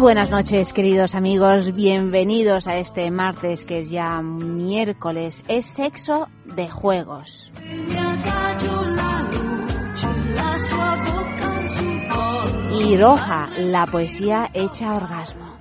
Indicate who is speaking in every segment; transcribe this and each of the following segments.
Speaker 1: Buenas noches, queridos amigos. Bienvenidos a este martes que es ya miércoles. Es sexo de juegos. Y Roja, la poesía hecha orgasmo.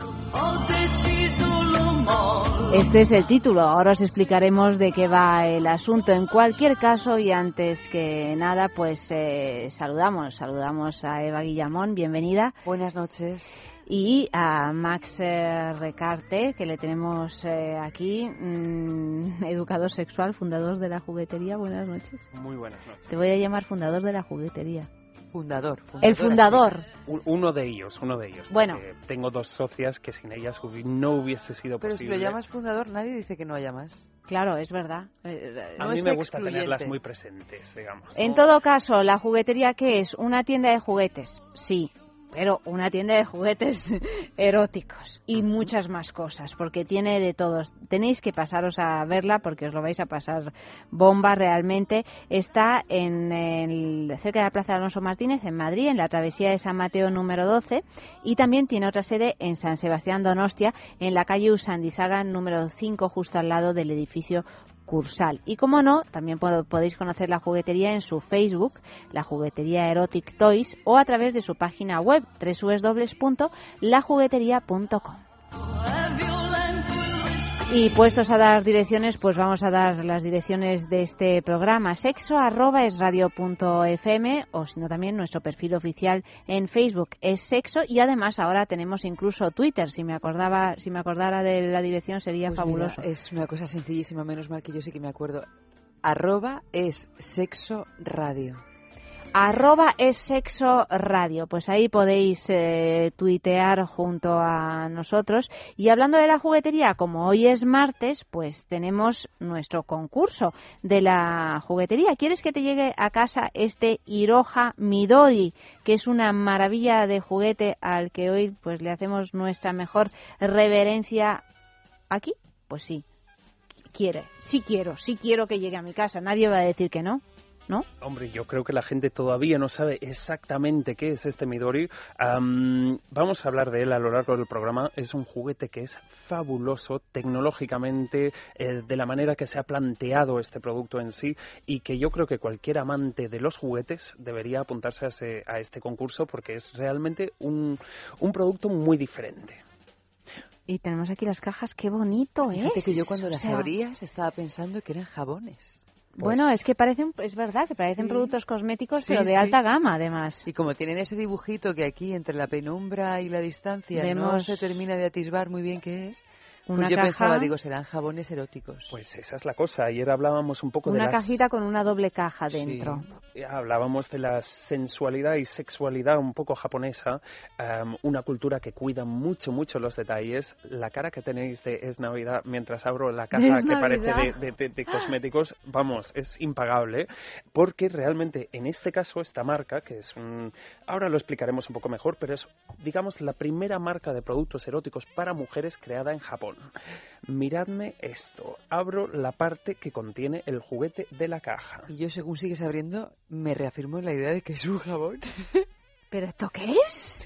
Speaker 1: Este es el título. Ahora os explicaremos de qué va el asunto. En cualquier caso, y antes que nada, pues eh, saludamos, saludamos a Eva Guillamón. Bienvenida.
Speaker 2: Buenas noches
Speaker 1: y a Max eh, Recarte, que le tenemos eh, aquí, mm, educador sexual, fundador de la juguetería. Buenas noches.
Speaker 3: Muy buenas noches.
Speaker 1: Te voy a llamar fundador de la juguetería.
Speaker 2: Fundador.
Speaker 1: el fundador.
Speaker 3: Uno de ellos, uno de ellos.
Speaker 1: Bueno.
Speaker 3: Tengo dos socias que sin ellas no hubiese sido
Speaker 2: posible.
Speaker 3: Pero
Speaker 2: si lo llamas fundador, nadie dice que no haya más.
Speaker 1: Claro, es verdad.
Speaker 3: Eh, a mí me gusta tenerlas muy presentes, digamos.
Speaker 1: En todo caso, ¿la juguetería qué es? ¿Una tienda de juguetes? Sí pero una tienda de juguetes eróticos y muchas más cosas, porque tiene de todos. Tenéis que pasaros a verla porque os lo vais a pasar bomba realmente. Está en el, cerca de la Plaza de Alonso Martínez, en Madrid, en la travesía de San Mateo número 12, y también tiene otra sede en San Sebastián Donostia, en la calle Usandizaga número 5, justo al lado del edificio Y como no, también podéis conocer la juguetería en su Facebook, la juguetería Erotic Toys, o a través de su página web www.lajugueteria.com. Y puestos a dar direcciones, pues vamos a dar las direcciones de este programa. Sexo arroba es radio punto fm o sino también nuestro perfil oficial en Facebook es sexo y además ahora tenemos incluso Twitter. Si me acordaba, si me acordara de la dirección sería
Speaker 2: pues
Speaker 1: fabuloso.
Speaker 2: es una cosa sencillísima, menos mal que yo sí que me acuerdo. Arroba es sexo radio
Speaker 1: arroba es sexo radio. Pues ahí podéis eh, tuitear junto a nosotros. Y hablando de la juguetería, como hoy es martes, pues tenemos nuestro concurso de la juguetería. ¿Quieres que te llegue a casa este Iroha Midori, que es una maravilla de juguete al que hoy pues le hacemos nuestra mejor reverencia aquí? Pues sí. Quiere, sí quiero, sí quiero que llegue a mi casa. Nadie va a decir que no. ¿No?
Speaker 3: Hombre, yo creo que la gente todavía no sabe exactamente qué es este Midori. vamos a hablar de él a lo largo del programa. Es un juguete que es fabuloso tecnológicamente, eh, de la manera que se ha planteado este producto en sí y que yo creo que cualquier amante de los juguetes debería apuntarse a, este concurso porque es realmente un, un producto muy diferente.
Speaker 1: Y tenemos aquí las cajas, qué bonito
Speaker 2: Fíjate que yo cuando las abrías estaba pensando que eran jabones.
Speaker 1: Bueno, pues es que parecen, es verdad, que parecen productos cosméticos, pero de alta gama, además.
Speaker 2: Y como tienen ese dibujito que aquí, entre la penumbra y la distancia, no se termina de atisbar muy bien qué es, pues yo pensaba, digo, serán jabones eróticos.
Speaker 3: Pues esa es la cosa. Ayer hablábamos un poco
Speaker 1: de
Speaker 3: una
Speaker 1: cajita con una doble caja dentro.
Speaker 3: Hablábamos de la sensualidad y sexualidad un poco japonesa, una cultura que cuida mucho, mucho los detalles. La cara que tenéis de es Navidad mientras abro la caja que parece de, de, cosméticos, vamos, es impagable, porque realmente en este caso esta marca, que es un... Ahora lo explicaremos un poco mejor, pero es, digamos, la primera marca de productos eróticos para mujeres creada en Japón. Miradme esto. Abro la parte que contiene el juguete de la caja.
Speaker 2: Y yo, según sigues abriendo, me reafirmo en la idea de que es un jabón.
Speaker 1: ¿Pero esto qué es?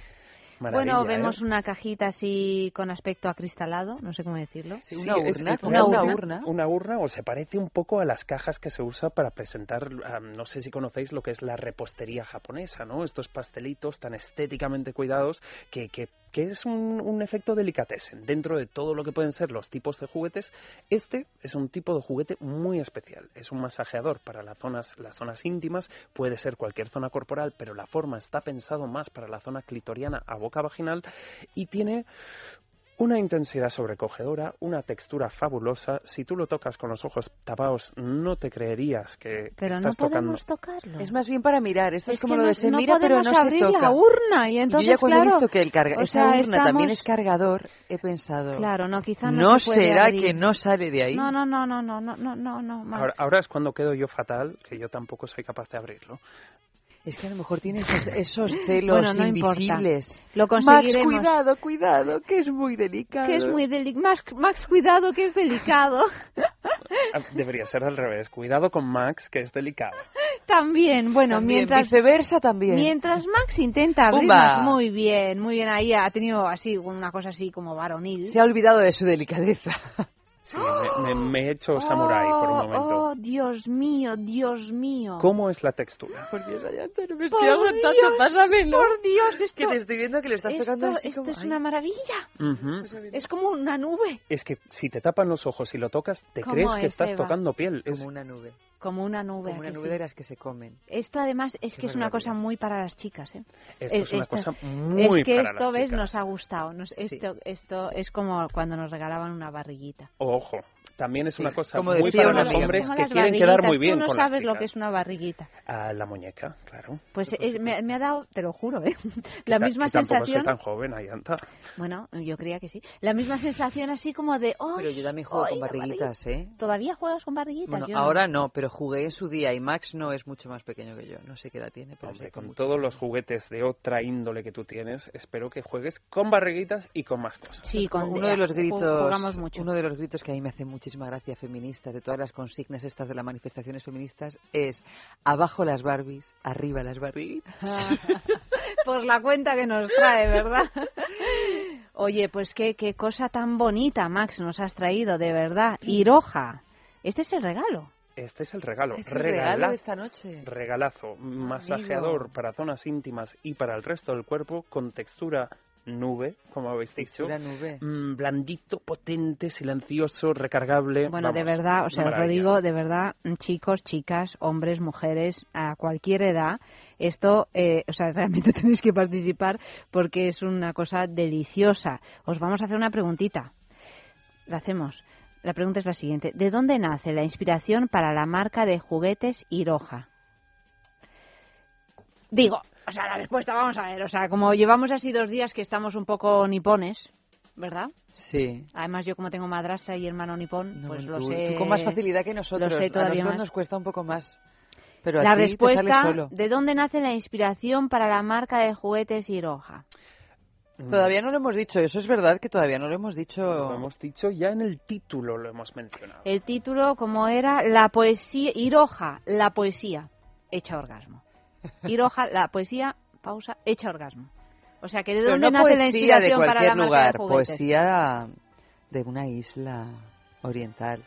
Speaker 1: bueno, vemos
Speaker 3: ¿eh?
Speaker 1: una cajita así con aspecto acristalado, no sé cómo decirlo.
Speaker 2: una, urna,
Speaker 3: una, urna, una, urna. o se parece un poco a las cajas que se usa para presentar, no sé si conocéis lo que es la repostería japonesa, ¿no? Estos pastelitos tan estéticamente cuidados que, que, que es un, efecto delicatessen. Dentro de todo lo que pueden ser los tipos de juguetes, este es un tipo de juguete muy especial. Es un masajeador para las zonas, las zonas íntimas, puede ser cualquier zona corporal, pero la forma está pensado más para la zona clitoriana a boca vaginal y tiene una intensidad sobrecogedora, una textura fabulosa. Si tú lo tocas con los ojos tapados, no te creerías que
Speaker 1: pero no
Speaker 3: podemos
Speaker 1: tocarlo.
Speaker 2: Es más bien para mirar. Eso es, como
Speaker 1: lo
Speaker 2: de se mira, pero no se toca.
Speaker 1: la urna y entonces
Speaker 2: Yo ya cuando he visto que el carga, esa urna también es cargador, he pensado.
Speaker 1: Claro, no quizá no,
Speaker 2: no será que no sale de ahí.
Speaker 1: No, no, no, no, no, no, no, no.
Speaker 3: Ahora, ahora es cuando quedo yo fatal, que yo tampoco soy capaz de abrirlo.
Speaker 2: Es que a lo mejor tiene esos, esos celos
Speaker 1: bueno, no
Speaker 2: invisibles.
Speaker 1: Importa. Lo conseguiremos.
Speaker 2: Max, cuidado, cuidado, que es muy delicado.
Speaker 1: Que es muy delicado. Max, Max, cuidado, que es delicado.
Speaker 3: Ah, debería ser al revés. Cuidado con Max, que es delicado.
Speaker 1: También, bueno,
Speaker 2: también,
Speaker 1: mientras
Speaker 2: viceversa también.
Speaker 1: Mientras Max intenta abrirnos muy bien, muy bien ahí ha tenido así una cosa así como varonil.
Speaker 2: Se ha olvidado de su delicadeza.
Speaker 3: Sí, me, me, me, he hecho samurái por un momento.
Speaker 1: Oh, Dios mío, Dios mío.
Speaker 3: ¿Cómo es la textura?
Speaker 2: Por Dios, Ayanta, no me
Speaker 1: por
Speaker 2: estoy aguantando,
Speaker 1: Dios,
Speaker 2: pásamelo.
Speaker 1: Por Dios, esto,
Speaker 2: que te estoy viendo que lo estás
Speaker 1: esto,
Speaker 2: tocando así
Speaker 1: Esto
Speaker 2: como...
Speaker 1: es
Speaker 2: Ay.
Speaker 1: una maravilla.
Speaker 3: Uh -huh.
Speaker 1: Es como una nube.
Speaker 3: Es que si te tapan los ojos y lo tocas, te crees que
Speaker 1: es,
Speaker 3: estás
Speaker 1: Eva?
Speaker 3: tocando piel.
Speaker 2: Como
Speaker 3: es...
Speaker 2: una nube.
Speaker 1: Como una nube.
Speaker 2: Como una nube
Speaker 1: sí?
Speaker 2: de las que se comen.
Speaker 1: Esto además es
Speaker 2: Qué
Speaker 1: que es una cosa muy para las chicas. ¿eh?
Speaker 3: Esto es, una
Speaker 1: esto-
Speaker 3: cosa muy
Speaker 1: es que
Speaker 3: para
Speaker 1: esto,
Speaker 3: las
Speaker 1: ves,
Speaker 3: chicas.
Speaker 1: nos ha gustado. Nos-
Speaker 2: Sí.
Speaker 1: esto, esto es como cuando nos regalaban una barriguita.
Speaker 3: Ojo, también es
Speaker 2: Sí,
Speaker 3: una cosa
Speaker 2: como
Speaker 3: muy para los hombres que quieren quedar muy bien
Speaker 1: Tú no
Speaker 3: con
Speaker 1: sabes
Speaker 3: las
Speaker 1: lo que es una barriguita.
Speaker 3: Ah, la muñeca, claro.
Speaker 1: Pues es- me, me ha dado, te lo juro, ¿eh? la
Speaker 3: Ta-
Speaker 1: misma
Speaker 3: que tampoco soy
Speaker 1: sensación.
Speaker 3: tan joven, Ayanta.
Speaker 1: Bueno, yo creía que sí. La misma sensación así como de. ¡ay,
Speaker 2: Pero yo también juego
Speaker 1: ay,
Speaker 2: con barriguitas, ¿eh?
Speaker 1: ¿Todavía juegas con barriguitas?
Speaker 2: Bueno,
Speaker 1: Yo no.
Speaker 2: ahora no, pero jugué en su día y Max no es mucho más pequeño que yo. No sé qué edad tiene, pero
Speaker 3: Hombre,
Speaker 2: que
Speaker 3: con todos los juguetes de otra índole que tú tienes, espero que juegues con barriguitas y con más cosas.
Speaker 1: Sí, con
Speaker 2: uno de los gritos
Speaker 1: Jugamos mucho.
Speaker 2: uno de los gritos que a mí me hace muchísima gracia feministas de todas las consignas estas de las manifestaciones feministas es abajo las Barbies arriba las barriguitas
Speaker 1: Por la cuenta que nos trae, ¿verdad? Oye, pues qué, qué cosa tan bonita, Max, nos has traído, de verdad. Iroja. Este es el regalo.
Speaker 3: Este es el regalo.
Speaker 2: es el regalo
Speaker 3: Regala-
Speaker 2: de esta noche
Speaker 3: Regalazo. Masajeador para zonas íntimas y para el resto del cuerpo con textura nube, como habéis dicho.
Speaker 2: nube
Speaker 3: Mm, blandito, potente, silencioso, recargable.
Speaker 1: Bueno, de verdad, o sea, os lo digo, de verdad, chicos, chicas, hombres, mujeres, a cualquier edad, esto, eh, o sea, realmente tenéis que participar porque es una cosa deliciosa. Os vamos a hacer una preguntita. La hacemos. La pregunta es la siguiente. ¿De dónde nace la inspiración para la marca de juguetes Iroha? Digo, o sea, la respuesta, vamos a ver, o sea, como llevamos así dos días que estamos un poco nipones, ¿verdad?
Speaker 2: sí
Speaker 1: Además, yo como tengo madrastra y hermano nipón,
Speaker 2: No,
Speaker 1: pues
Speaker 2: tú,
Speaker 1: lo sé.
Speaker 2: tú con más facilidad que nosotros
Speaker 1: lo sé
Speaker 2: a nosotros
Speaker 1: más.
Speaker 2: nos cuesta un poco más pero a
Speaker 1: La
Speaker 2: te sale
Speaker 1: respuesta,
Speaker 2: solo.
Speaker 1: ¿de dónde nace la inspiración para la marca de juguetes Iroha?
Speaker 3: Mm,
Speaker 2: Todavía no lo hemos dicho, eso es verdad que todavía no lo hemos dicho.
Speaker 3: Lo hemos dicho ya en el título, lo hemos mencionado.
Speaker 1: El título, como era, la poesía, Iroha, la poesía, hecha orgasmo. Iroha, la poesía, pausa, hecha orgasmo. O sea, que ¿de
Speaker 2: Pero
Speaker 1: dónde
Speaker 2: no
Speaker 1: nace la inspiración
Speaker 2: de
Speaker 1: para la marca
Speaker 2: lugar,
Speaker 1: de juguetes?
Speaker 2: poesía de una isla oriental.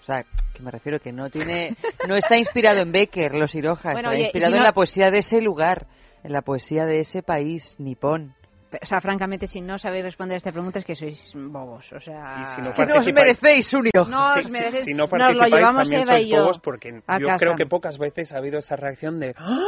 Speaker 2: O sea, que me refiero que no tiene, no está inspirado en Becker, los Iroha,
Speaker 1: Bueno,
Speaker 2: está
Speaker 1: oye,
Speaker 2: inspirado
Speaker 1: si
Speaker 2: en la poesía de ese lugar, en la poesía de ese país nipón.
Speaker 1: O sea, francamente, si no sabéis responder a esta pregunta es que sois bobos. O sea,
Speaker 3: si no
Speaker 2: Que no os
Speaker 3: Participáis.
Speaker 2: merecéis un Iroha.
Speaker 1: No
Speaker 3: Sí,
Speaker 1: os merecéis-
Speaker 3: si no
Speaker 1: nos lo
Speaker 3: participáis,
Speaker 1: llevamos
Speaker 3: también
Speaker 1: Eva
Speaker 3: sois
Speaker 1: y yo
Speaker 3: bobos porque yo
Speaker 1: casa.
Speaker 3: creo que pocas veces ha habido esa reacción de ¡Ah!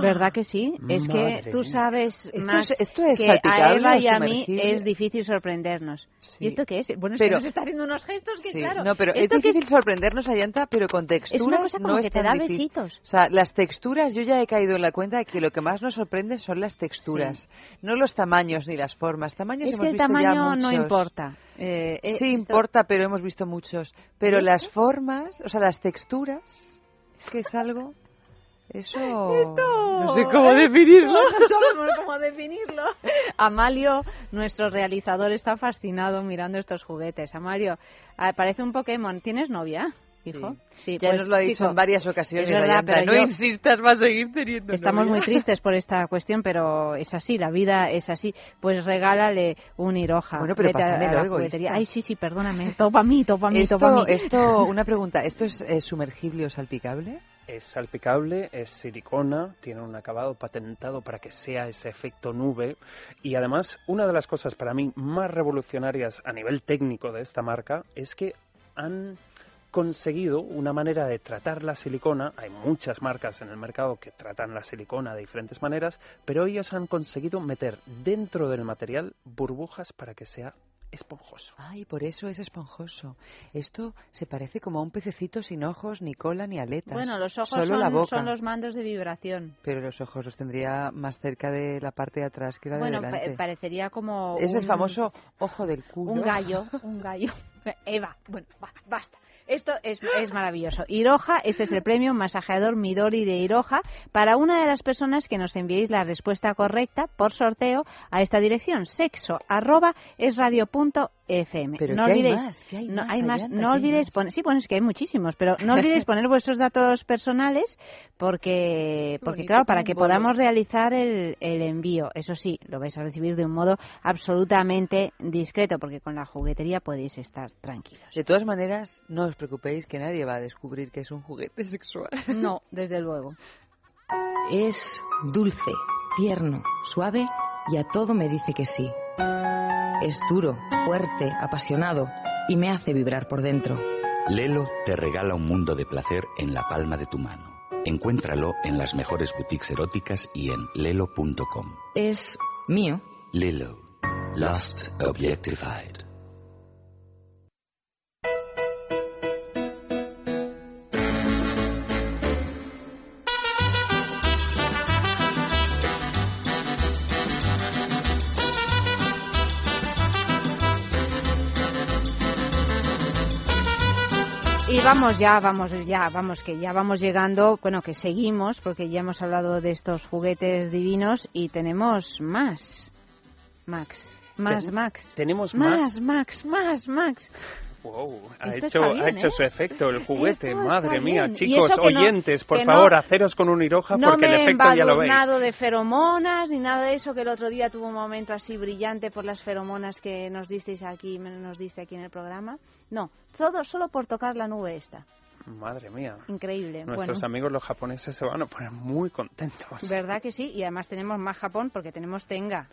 Speaker 1: ¿Verdad que sí? Es que tú sabes
Speaker 2: Esto
Speaker 1: más
Speaker 2: es- esto es
Speaker 1: que a Eva y a mí es difícil sorprendernos.
Speaker 2: Sí.
Speaker 1: ¿Y esto qué es? Bueno, es
Speaker 2: Pero-
Speaker 1: que nos está haciendo unos gestos que,
Speaker 2: Sí,
Speaker 1: claro,
Speaker 2: no, pero es
Speaker 1: esto que
Speaker 2: difícil sorprendernos, Ayanta, pero con texturas
Speaker 1: es una cosa como
Speaker 2: no
Speaker 1: que
Speaker 2: es
Speaker 1: te da
Speaker 2: difícil.
Speaker 1: besitos.
Speaker 2: O sea, las texturas, yo ya he caído en la cuenta de que lo que más nos sorprende son las texturas, no los tamaños ni las formas. Tamaños
Speaker 1: Es
Speaker 2: hemos
Speaker 1: que el
Speaker 2: visto ya
Speaker 1: tamaño no
Speaker 2: muchos.
Speaker 1: importa. Eh, eh,
Speaker 2: Sí
Speaker 1: esto-
Speaker 2: importa, pero hemos visto muchos. Pero las formas, o sea, las texturas, es que es algo... Eso... No sé cómo definirlo.
Speaker 1: No sabemos cómo definirlo. Amalio, nuestro realizador, está fascinado mirando estos juguetes. Amalio, ah, parece un Pokémon. ¿Tienes novia, hijo? Sí,
Speaker 2: Ya
Speaker 1: pues,
Speaker 2: nos lo ha dicho
Speaker 1: chico,
Speaker 2: en varias ocasiones,
Speaker 1: verdad, pero
Speaker 2: No
Speaker 1: yo-
Speaker 2: insistas, va a seguir teniendo
Speaker 1: Estamos
Speaker 2: novia.
Speaker 1: muy tristes por esta cuestión, pero es así, la vida es así. Pues regálale un Iroha.
Speaker 2: Bueno, pero pásamelo,
Speaker 1: juguetería. Ay, sí, sí, perdóname. Topa a mí, topa a mí, topa a
Speaker 2: Esto,
Speaker 1: mí.
Speaker 2: esto, una pregunta, ¿esto es eh, sumergible o salpicable?
Speaker 3: Es salpicable, es silicona, tiene un acabado patentado para que sea ese efecto nube. Y además una de las cosas para mí más revolucionarias a nivel técnico de esta marca es que han conseguido una manera de tratar la silicona, hay muchas marcas en el mercado que tratan la silicona de diferentes maneras, pero ellos han conseguido meter dentro del material burbujas para que sea esponjoso.
Speaker 2: Ay, por eso es esponjoso. Esto se parece como a un pececito sin ojos, ni cola, ni aletas.
Speaker 1: Bueno, los ojos
Speaker 2: Solo
Speaker 1: son,
Speaker 2: la boca.
Speaker 1: son los mandos de vibración.
Speaker 2: Pero los ojos los tendría más cerca de la parte de atrás que la
Speaker 1: Bueno,
Speaker 2: de
Speaker 1: pa-
Speaker 2: delante.
Speaker 1: parecería como
Speaker 2: es el
Speaker 1: un-
Speaker 2: famoso ojo del culo.
Speaker 1: un gallo, un gallo. Eva, bueno, basta. Esto es, es maravilloso. Iroha, este es el premio masajeador Midori de Iroha para una de las personas que nos enviéis la respuesta correcta por sorteo a esta dirección sexo arroba es radio punto fm.
Speaker 2: Pero
Speaker 1: no
Speaker 2: ¿qué hay
Speaker 1: olvidéis,
Speaker 2: más? ¿Qué hay
Speaker 1: no,
Speaker 2: más,
Speaker 1: hay más. No
Speaker 2: ¿Qué hay
Speaker 1: olvidéis
Speaker 2: más?
Speaker 1: poner, sí, pones que hay muchísimos, pero no olvidéis poner vuestros datos personales porque, porque
Speaker 2: bonito,
Speaker 1: claro, para que
Speaker 2: bolo.
Speaker 1: podamos realizar el, el envío. Eso sí, lo vais a recibir de un modo absolutamente discreto, porque con la juguetería podéis estar tranquilos.
Speaker 2: De todas maneras, no os preocupéis que nadie va a descubrir que es un juguete sexual.
Speaker 1: No, desde luego.
Speaker 4: Es dulce, tierno, suave y a todo me dice que sí. Es duro, fuerte, apasionado y me hace vibrar por dentro.
Speaker 5: Lelo te regala un mundo de placer en la palma de tu mano. Encuéntralo en las mejores boutiques eróticas y en lelo.com.
Speaker 4: Es mío.
Speaker 5: Lelo. Lost Objectified.
Speaker 1: Vamos ya, vamos ya, vamos que ya vamos llegando, bueno, que seguimos porque ya hemos hablado de estos juguetes divinos y tenemos más. Max, más
Speaker 3: Ten-
Speaker 1: Max.
Speaker 3: Tenemos
Speaker 1: Más,
Speaker 3: más.
Speaker 1: Max, más, Max.
Speaker 3: Wow, ha
Speaker 1: Esto
Speaker 3: hecho,
Speaker 1: bien,
Speaker 3: ha hecho
Speaker 1: ¿eh?
Speaker 3: su efecto el juguete.
Speaker 1: Esto
Speaker 3: Madre mía, chicos,
Speaker 1: no-
Speaker 3: oyentes, por
Speaker 1: no-
Speaker 3: favor, haceros con un hiroja
Speaker 1: No
Speaker 3: porque el efecto ya lo veis.
Speaker 1: embadurnado de feromonas ni nada de eso que el otro día tuvo un momento así brillante por las feromonas que nos disteis aquí, nos diste aquí en el programa. No, todo solo por tocar la nube esta.
Speaker 3: Madre mía.
Speaker 1: Increíble.
Speaker 3: Nuestros
Speaker 1: bueno,
Speaker 3: amigos los japoneses se van a poner muy contentos.
Speaker 1: ¿verdad que sí? Y además tenemos más Japón porque tenemos Tenga.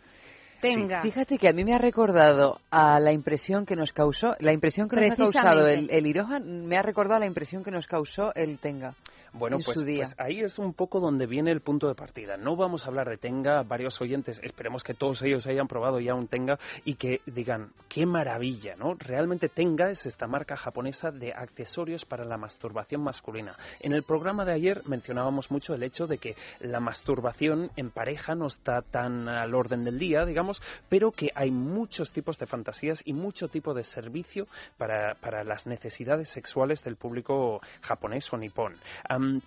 Speaker 1: Tenga.
Speaker 2: Fíjate que a mí me ha recordado a la impresión que nos causó, la impresión que nos ha causado el, el Iroha, me ha recordado a la impresión que nos causó el Tenga.
Speaker 3: Bueno,
Speaker 2: en
Speaker 3: pues,
Speaker 2: su día.
Speaker 3: pues ahí es un poco donde viene el punto de partida. No vamos a hablar de Tenga, varios oyentes, esperemos que todos ellos hayan probado ya un Tenga y que digan, qué maravilla, ¿no? Realmente Tenga es esta marca japonesa de accesorios para la masturbación masculina. En el programa de ayer mencionábamos mucho el hecho de que la masturbación en pareja no está tan al orden del día, digamos, pero que hay muchos tipos de fantasías y mucho tipo de servicio para, para las necesidades sexuales del público japonés o nipón.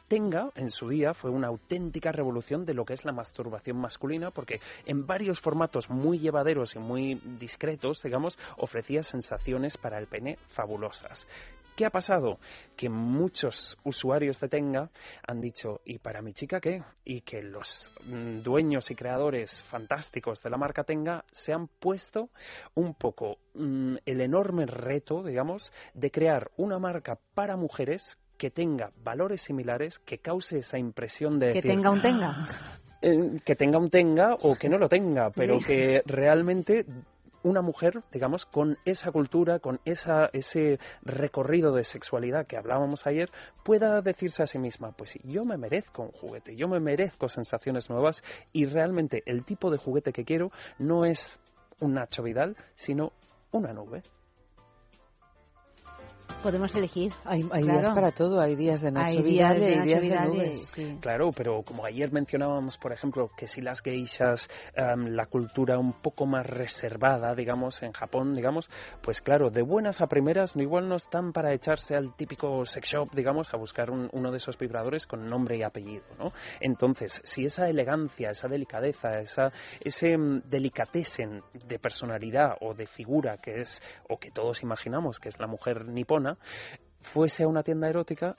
Speaker 3: Tenga, en su día, fue una auténtica revolución de lo que es la masturbación masculina, porque en varios formatos muy llevaderos y muy discretos, digamos, ofrecía sensaciones para el pene fabulosas. ¿Qué ha pasado? Que muchos usuarios de Tenga han dicho, ¿y para mi chica qué? Y que los mm, dueños y creadores fantásticos de la marca Tenga se han puesto un poco mm, el enorme reto, digamos, de crear una marca para mujeres que tenga valores similares, que cause esa impresión de
Speaker 1: Que
Speaker 3: decir,
Speaker 1: tenga un Tenga.
Speaker 3: eh, que tenga un tenga o que no lo tenga, pero que realmente una mujer, digamos, con esa cultura, con esa, ese recorrido de sexualidad que hablábamos ayer, pueda decirse a sí misma, pues yo me merezco un juguete, yo me merezco sensaciones nuevas y realmente el tipo de juguete que quiero no es un Nacho Vidal, sino una nube.
Speaker 1: Podemos elegir.
Speaker 2: Hay, hay
Speaker 1: Claro.
Speaker 2: días para todo, hay días de Nacho
Speaker 1: Hay
Speaker 2: Vidal
Speaker 1: días de
Speaker 2: hay
Speaker 1: Vidal
Speaker 2: nubes.
Speaker 1: sí.
Speaker 3: Claro, pero como ayer mencionábamos, por ejemplo, que si las geishas, em, la cultura un poco más reservada, digamos, en Japón, digamos, pues claro, de buenas a primeras, no igual no están para echarse al típico sex shop, digamos, a buscar un- uno de esos vibradores con nombre y apellido, ¿no? Entonces, si esa elegancia, esa delicadeza, esa, ese mm, delicatessen de personalidad o de figura que es, o que todos imaginamos que es la mujer nipona, fuese a una tienda erótica,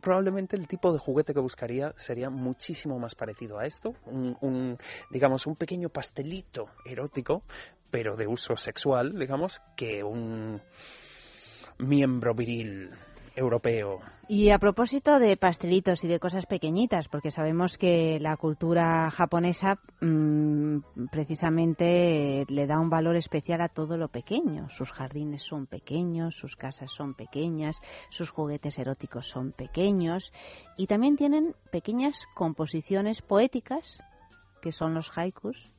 Speaker 3: probablemente el tipo de juguete que buscaría sería muchísimo más parecido a esto, un, un, digamos un pequeño pastelito erótico, pero de uso sexual, digamos, que un miembro viril europeo.
Speaker 1: Y a propósito de pastelitos y de cosas pequeñitas, porque sabemos que la cultura japonesa mm, precisamente le da un valor especial a todo lo pequeño. Sus jardines son pequeños, sus casas son pequeñas, sus juguetes eróticos son pequeños y también tienen pequeñas composiciones poéticas, que son los haikus,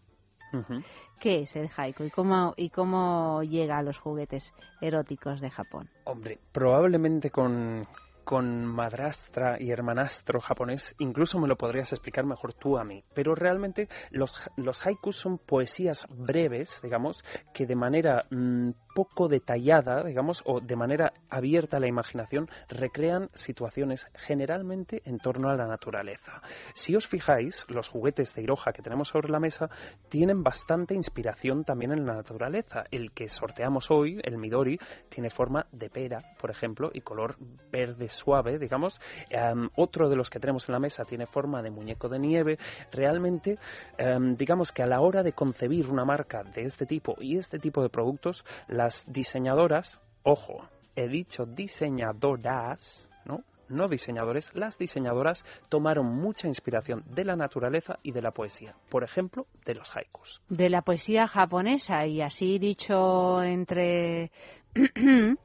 Speaker 1: ¿Qué es el haiku y cómo, y cómo llega a los juguetes eróticos de Japón?
Speaker 3: Hombre, probablemente con, con madrastra y hermanastro japonés, incluso me lo podrías explicar mejor tú a mí. Pero realmente los, los haikus son poesías breves, digamos, que de manera mm, poco detallada, digamos, o de manera abierta a la imaginación, recrean situaciones generalmente en torno a la naturaleza. Si os fijáis, los juguetes de Iroha que tenemos sobre la mesa tienen bastante inspiración también en la naturaleza. El que sorteamos hoy, el Midori, tiene forma de pera, por ejemplo, y color verde suave, digamos. Em, otro de los que tenemos en la mesa tiene forma de muñeco de nieve. Realmente, em, digamos que a la hora de concebir una marca de este tipo y este tipo de productos, las diseñadoras, ojo, he dicho diseñadoras, ¿no? no diseñadores, las diseñadoras tomaron mucha inspiración de la naturaleza y de la poesía, por ejemplo, de los haikus.
Speaker 1: De la poesía japonesa, y así dicho entre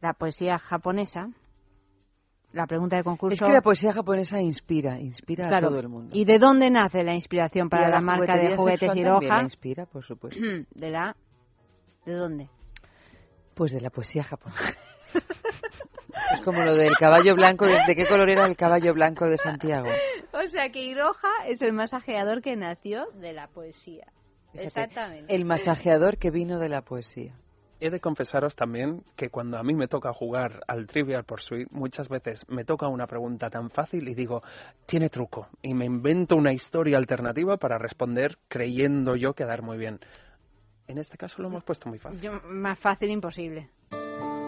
Speaker 1: la poesía japonesa, la pregunta de concurso.
Speaker 2: Es que la poesía japonesa inspira, inspira a todo el mundo.
Speaker 1: ¿Y de dónde nace la inspiración para la, marca de juguetes Hiroja?
Speaker 2: inspira, por supuesto.
Speaker 1: ¿De la? ¿De dónde?
Speaker 2: Pues de la poesía japonesa. es como lo del caballo blanco. ¿De qué color era el caballo blanco de Santiago?
Speaker 1: O sea que Hiroja es el masajeador que nació de la poesía. Exactamente.
Speaker 2: El masajeador que vino de la poesía
Speaker 3: he de confesaros también que cuando a mí me toca jugar al Trivial Pursuit, muchas veces me toca una pregunta tan fácil y digo, tiene truco, y me invento una historia alternativa para responder creyendo yo quedar muy bien. En este caso lo hemos puesto muy fácil.
Speaker 1: más fácil imposible.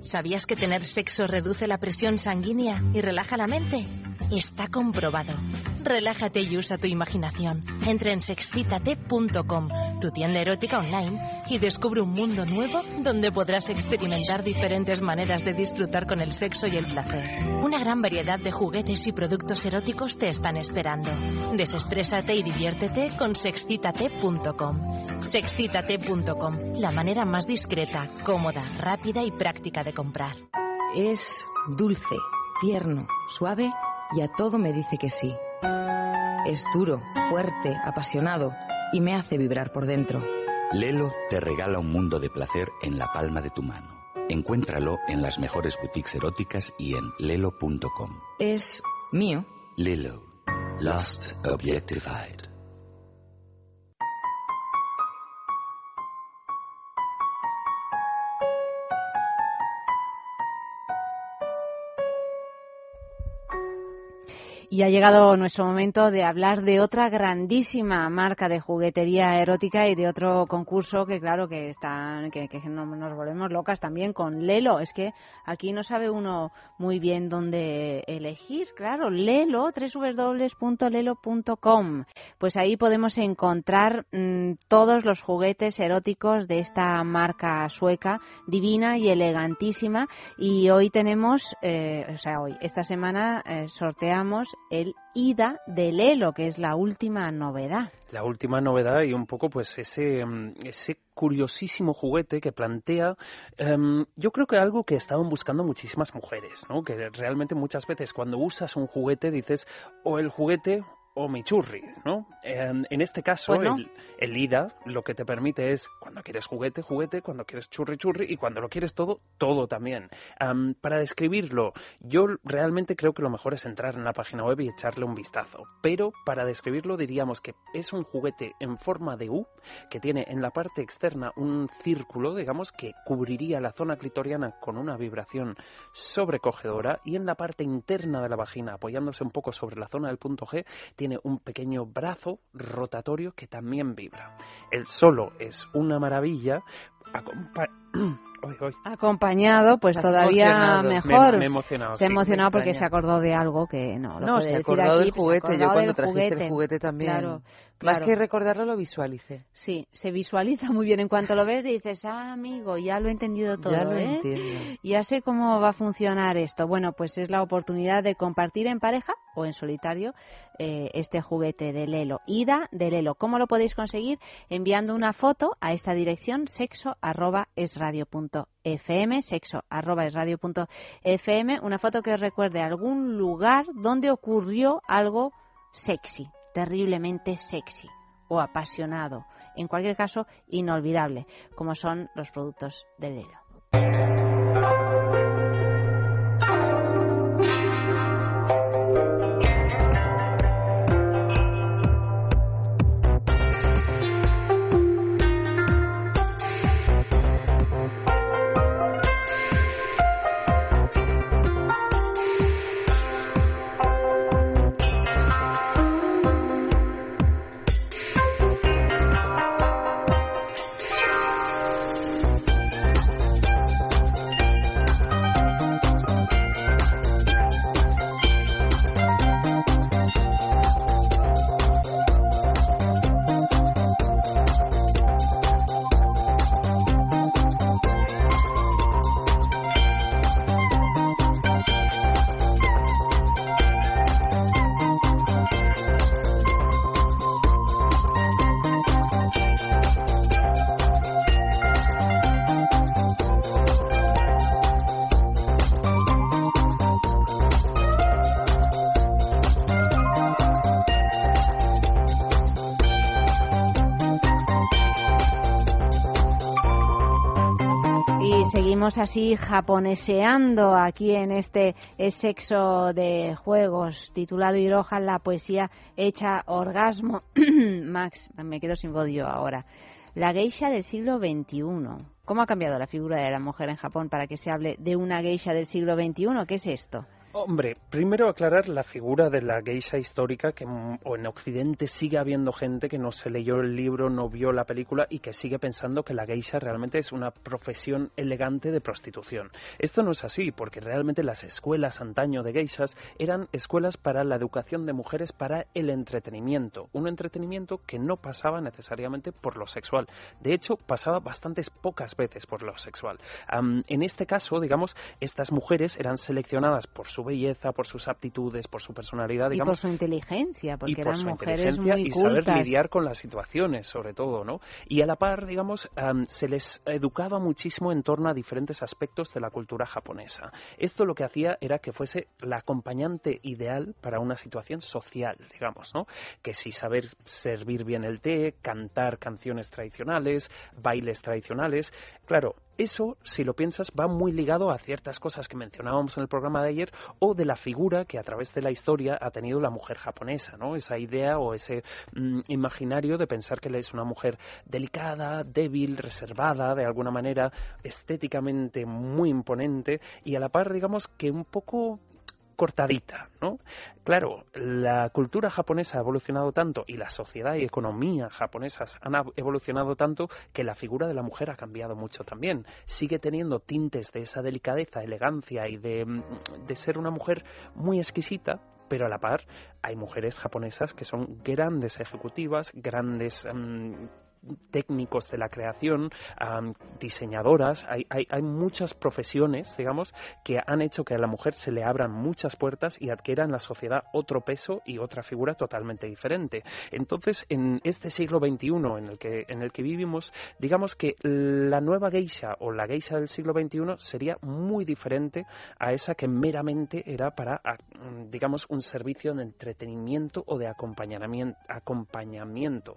Speaker 6: ¿Sabías que tener sexo reduce la presión sanguínea y relaja la mente? Está comprobado. Relájate y usa tu imaginación. Entra en sexcitate.com, tu tienda erótica online, y descubre un mundo nuevo donde podrás experimentar diferentes maneras de disfrutar con el sexo y el placer. Una gran variedad de juguetes y productos eróticos te están esperando. Desestrésate y diviértete con sexcitate.com. Sexcitate.com, la manera más discreta, cómoda, rápida y práctica de comprar.
Speaker 4: Es dulce, tierno, suave y a todo me dice que sí. Es duro, fuerte, apasionado y me hace vibrar por dentro.
Speaker 5: Lelo te regala un mundo de placer en la palma de tu mano. Encuéntralo en las mejores boutiques eróticas y en lelo.com.
Speaker 4: Es mío.
Speaker 5: Lelo. Lost Objectified.
Speaker 1: Y ha llegado nuestro momento de hablar de otra grandísima marca de juguetería erótica y de otro concurso que claro que están que, nos volvemos locas también con Lelo. Es que aquí no sabe uno muy bien dónde elegir. Claro, Lelo, www.lelo.com. Pues ahí podemos encontrar mm, todos los juguetes eróticos de esta marca sueca, divina y elegantísima. Y hoy tenemos, eh, o sea, hoy, esta semana eh, sorteamos el Ida de Lelo, que es la última novedad.
Speaker 3: La última novedad y un poco pues ese, mm, ese curiosísimo juguete que plantea, em, yo creo que algo que estaban buscando muchísimas mujeres, ¿no? Que realmente muchas veces cuando usas un juguete dices o el juguete o Michurri, ¿no? En, este caso, el, IDA lo que te permite es, cuando quieres juguete, juguete, cuando quieres churri, churri, y cuando lo quieres todo, todo también. para describirlo, yo realmente creo que lo mejor es entrar en la página web y echarle un vistazo. Pero para describirlo diríamos que es un juguete en forma de U, que tiene en la parte externa un círculo, digamos, que cubriría la zona clitoriana con una vibración sobrecogedora, y en la parte interna de la vagina, apoyándose un poco sobre la zona del punto G, tiene tiene un pequeño brazo rotatorio que también vibra. El solo es una maravilla.
Speaker 1: Acompañado, pues todavía mejor.
Speaker 3: Me, he emocionado.
Speaker 1: Se ha emocionado porque se acordó de algo que no. Lo
Speaker 2: no, se acordó del juguete. Yo cuando trajiste el juguete también.
Speaker 1: Claro,
Speaker 2: Más que recordarlo, lo visualicé.
Speaker 1: Sí, se visualiza muy bien. En cuanto lo ves, dices, ah, amigo, ya lo he entendido todo.
Speaker 2: Ya lo
Speaker 1: ¿eh?
Speaker 2: entiendo.
Speaker 1: Ya sé cómo va a funcionar esto. Bueno, pues es la oportunidad de compartir en pareja o en solitario eh, este juguete de Lelo. Ida de Lelo. ¿Cómo lo podéis conseguir? Enviando una foto a esta dirección sexo arroba fm sexo arroba fm una foto que os recuerde algún lugar donde ocurrió algo sexy terriblemente sexy o apasionado. En cualquier caso, inolvidable, como son los productos de Lelo. Así japoneseando aquí en este sexo de juegos titulado Iroha, la poesía hecha orgasmo. Max, me quedo sin voz ahora. La geisha del siglo XXI. ¿Cómo ha cambiado la figura de la mujer en Japón para que se hable de una geisha del siglo XXI? ¿Qué es esto?
Speaker 3: Hombre, primero aclarar la figura de la geisha histórica, que mm, en Occidente sigue habiendo gente que no se leyó el libro, no vio la película y que sigue pensando que la geisha realmente es una profesión elegante de prostitución. Esto no es así, porque realmente las escuelas antaño de geishas eran escuelas para la educación de mujeres para el entretenimiento, un entretenimiento que no pasaba necesariamente por lo sexual. De hecho, pasaba bastantes pocas veces por lo sexual. en este caso, digamos, estas mujeres eran seleccionadas por su belleza, por sus aptitudes, por su personalidad, digamos.
Speaker 1: Y por su inteligencia, porque
Speaker 3: y
Speaker 1: eran
Speaker 3: por su
Speaker 1: mujeres
Speaker 3: inteligencia
Speaker 1: muy
Speaker 3: y saber lidiar con las situaciones, sobre todo, ¿no? Y a la par, digamos, se les educaba muchísimo en torno a diferentes aspectos de la cultura japonesa. Esto lo que hacía era que fuese la acompañante ideal para una situación social, digamos, ¿no? Que si saber servir bien el té, cantar canciones tradicionales, bailes tradicionales, claro, eso, si lo piensas, va muy ligado a ciertas cosas que mencionábamos en el programa de ayer o de la figura que a través de la historia ha tenido la mujer japonesa, ¿no? Esa idea o ese mm, imaginario de pensar que es una mujer delicada, débil, reservada, de alguna manera estéticamente muy imponente y a la par, digamos, que un poco cortadita, ¿no? Claro, la cultura japonesa ha evolucionado tanto y la sociedad y economía japonesas han evolucionado tanto que la figura de la mujer ha cambiado mucho también. Sigue teniendo tintes de esa delicadeza, elegancia y de, mm, ser una mujer muy exquisita, pero a la par hay mujeres japonesas que son grandes ejecutivas, grandes mm, técnicos de la creación, diseñadoras, hay, hay, hay, muchas profesiones, digamos, que han hecho que a la mujer se le abran muchas puertas y adquiera en la sociedad otro peso y otra figura totalmente diferente. Entonces, en este siglo XXI en el que, en el que vivimos, digamos que la nueva geisha o la geisha del siglo XXI sería muy diferente a esa que meramente era para, digamos, un servicio de entretenimiento o de acompañamiento.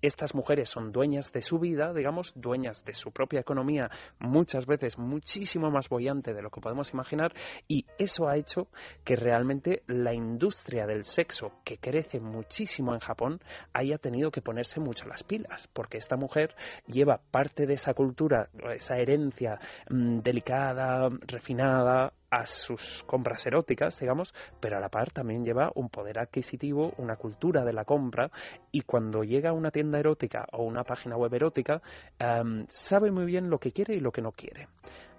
Speaker 3: estas mujeres son dueñas de su vida, digamos, dueñas de su propia economía, muchas veces muchísimo más bollante de lo que podemos imaginar, y eso ha hecho que realmente la industria del sexo, que crece muchísimo en Japón, haya tenido que ponerse mucho las pilas, porque esta mujer lleva parte de esa cultura, esa herencia mm, delicada, refinada, a sus compras eróticas, digamos, pero a la par también lleva un poder adquisitivo, una cultura de la compra y cuando llega a una tienda erótica o una página web erótica, em, sabe muy bien lo que quiere y lo que no quiere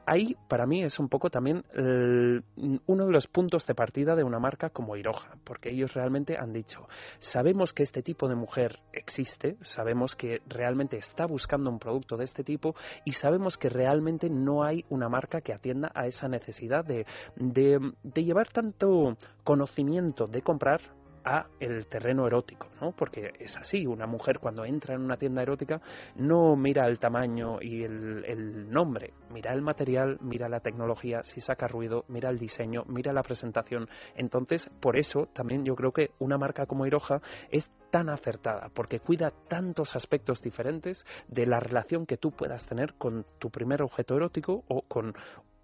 Speaker 3: ahí para mí es un poco también uno de los puntos de partida de una marca como Iroha, porque ellos realmente han dicho, sabemos que este tipo de mujer existe, sabemos que realmente está buscando un producto de este tipo y sabemos que realmente no hay una marca que atienda a esa necesidad de, de llevar tanto conocimiento de comprar a el terreno erótico, ¿no? Porque es así, una mujer cuando entra en una tienda erótica no mira el tamaño y el, el, nombre, mira el material, mira la tecnología, si saca ruido, mira el diseño, mira la presentación. Entonces, por eso también yo creo que una marca como Iroha es tan acertada, porque cuida tantos aspectos diferentes de la relación que tú puedas tener con tu primer objeto erótico o con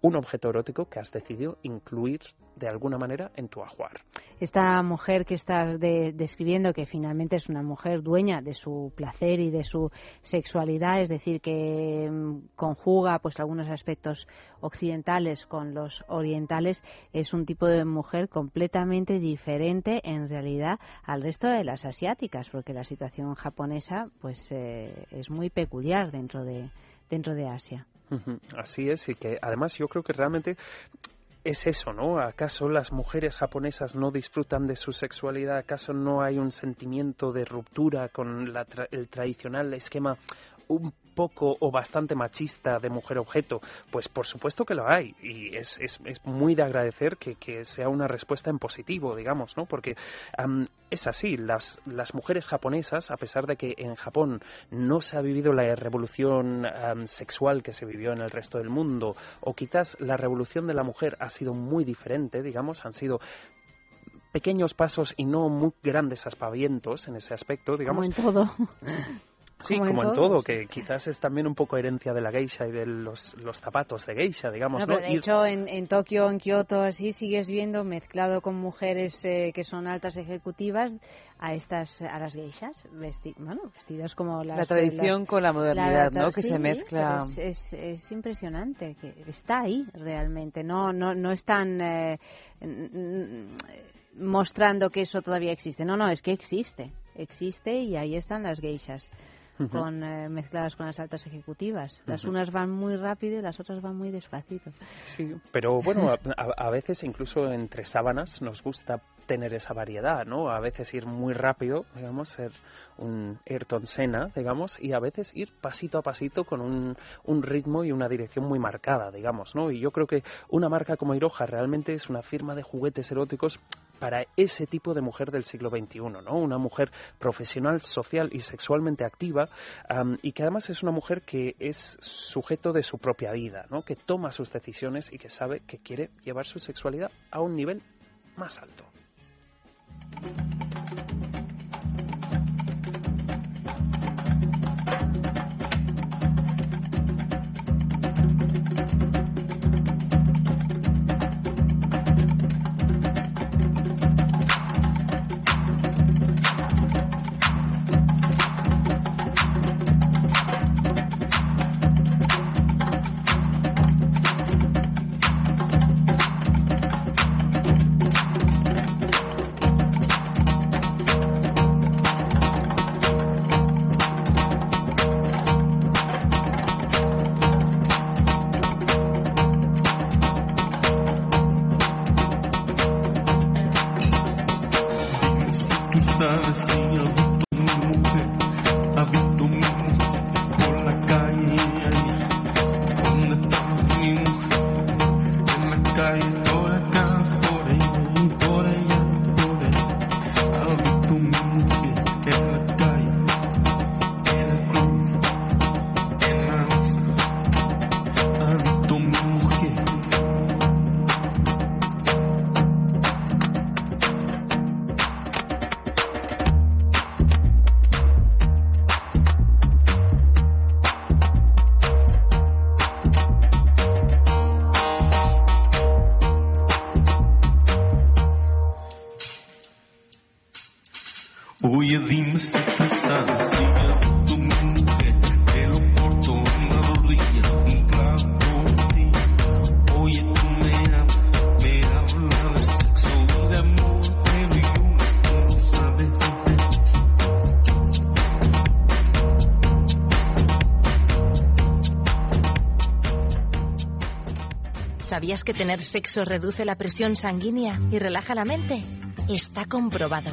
Speaker 3: un objeto erótico que has decidido incluir de alguna manera en tu ajuar.
Speaker 1: Esta mujer que estás describiendo, que finalmente es una mujer dueña de su placer y de su sexualidad, es decir, que mm, conjuga pues algunos aspectos occidentales con los orientales, es un tipo de mujer completamente diferente en realidad al resto de las asiáticas, porque la situación japonesa pues eh, es muy peculiar dentro de dentro de Asia.
Speaker 3: Así es, y que además yo creo que realmente es eso, ¿no? ¿Acaso las mujeres japonesas no disfrutan de su sexualidad? ¿Acaso no hay un sentimiento de ruptura con el tradicional esquema poco o bastante machista de mujer objeto, pues por supuesto que lo hay y es, es, es muy de agradecer que, que, sea una respuesta en positivo, digamos, ¿no? Porque es así, las, las mujeres japonesas, a pesar de que en Japón no se ha vivido la revolución sexual que se vivió en el resto del mundo, o quizás la revolución de la mujer ha sido muy diferente, digamos, han sido pequeños pasos y no muy grandes aspavientos en ese aspecto, digamos.
Speaker 1: Como en todo.
Speaker 3: Sí, como, en, todo, que quizás es también un poco herencia de la geisha y de los, zapatos de geisha, digamos.
Speaker 1: No, pero de hecho, en, en Tokio, en Kioto, así sigues viendo mezclado con mujeres eh, que son altas ejecutivas a estas a las geishas, bueno, vestidas como las...
Speaker 2: La tradición con la modernidad, ¿no? Que se mezcla.
Speaker 1: Es, es, impresionante, que está ahí realmente, no, no, no están eh, mostrando que eso todavía existe, no, no, es que existe, existe y ahí están las geishas con, eh, mezcladas con las altas ejecutivas. Las unas van muy rápido y las otras van muy despacito.
Speaker 3: Sí, pero bueno, a, veces incluso entre sábanas nos gusta tener esa variedad, ¿no? A veces ir muy rápido, digamos, ser un Ayrton Senna, digamos, y a veces ir pasito a pasito con un, un ritmo y una dirección muy marcada, digamos, ¿no? Y yo creo que una marca como Iroha realmente es una firma de juguetes eróticos para ese tipo de mujer del siglo XXI, ¿no? Una mujer profesional, social y sexualmente activa y que además es una mujer que es sujeto de su propia vida, ¿no? Que toma sus decisiones y que sabe que quiere llevar su sexualidad a un nivel más alto.
Speaker 6: ¿Sabías que tener sexo reduce la presión sanguínea y relaja la mente? Está comprobado.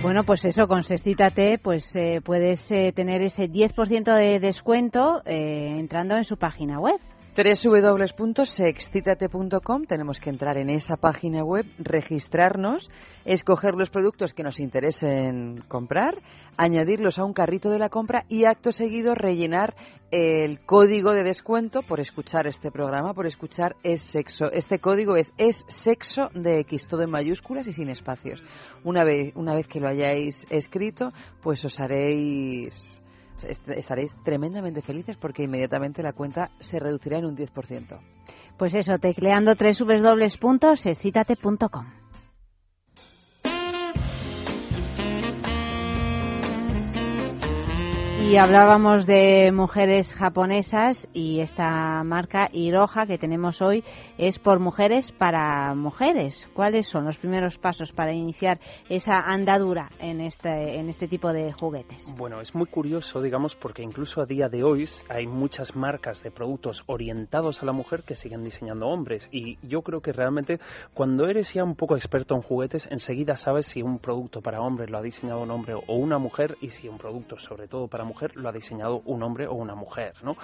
Speaker 1: Bueno, pues eso, con Sextítate, pues eh, puedes eh, tener ese 10% de descuento eh, entrando en su página web
Speaker 2: www.sexcitate.com tenemos que entrar en esa página web, registrarnos, escoger los productos que nos interesen comprar, añadirlos a un carrito de la compra y acto seguido rellenar el código de descuento por escuchar este programa, por escuchar es sexo. Este código es es sexo de X, todo en mayúsculas y sin espacios. Una vez, una vez que lo hayáis escrito, pues os haréis estaréis tremendamente felices porque inmediatamente la cuenta se reducirá en un 10%.
Speaker 1: Pues eso, tecleando www.sexcitate.com. Y hablábamos de mujeres japonesas y esta marca Iroha que tenemos hoy es por mujeres para mujeres. ¿Cuáles son los primeros pasos para iniciar esa andadura en este, en este tipo de juguetes?
Speaker 3: Bueno, es muy curioso, digamos, porque incluso a día de hoy hay muchas marcas de productos orientados a la mujer que siguen diseñando hombres. Y yo creo que realmente cuando eres ya un poco experto en juguetes, enseguida sabes si un producto para hombre lo ha diseñado un hombre o una mujer y si un producto sobre todo para mujer lo ha diseñado un hombre o una mujer. ¿no?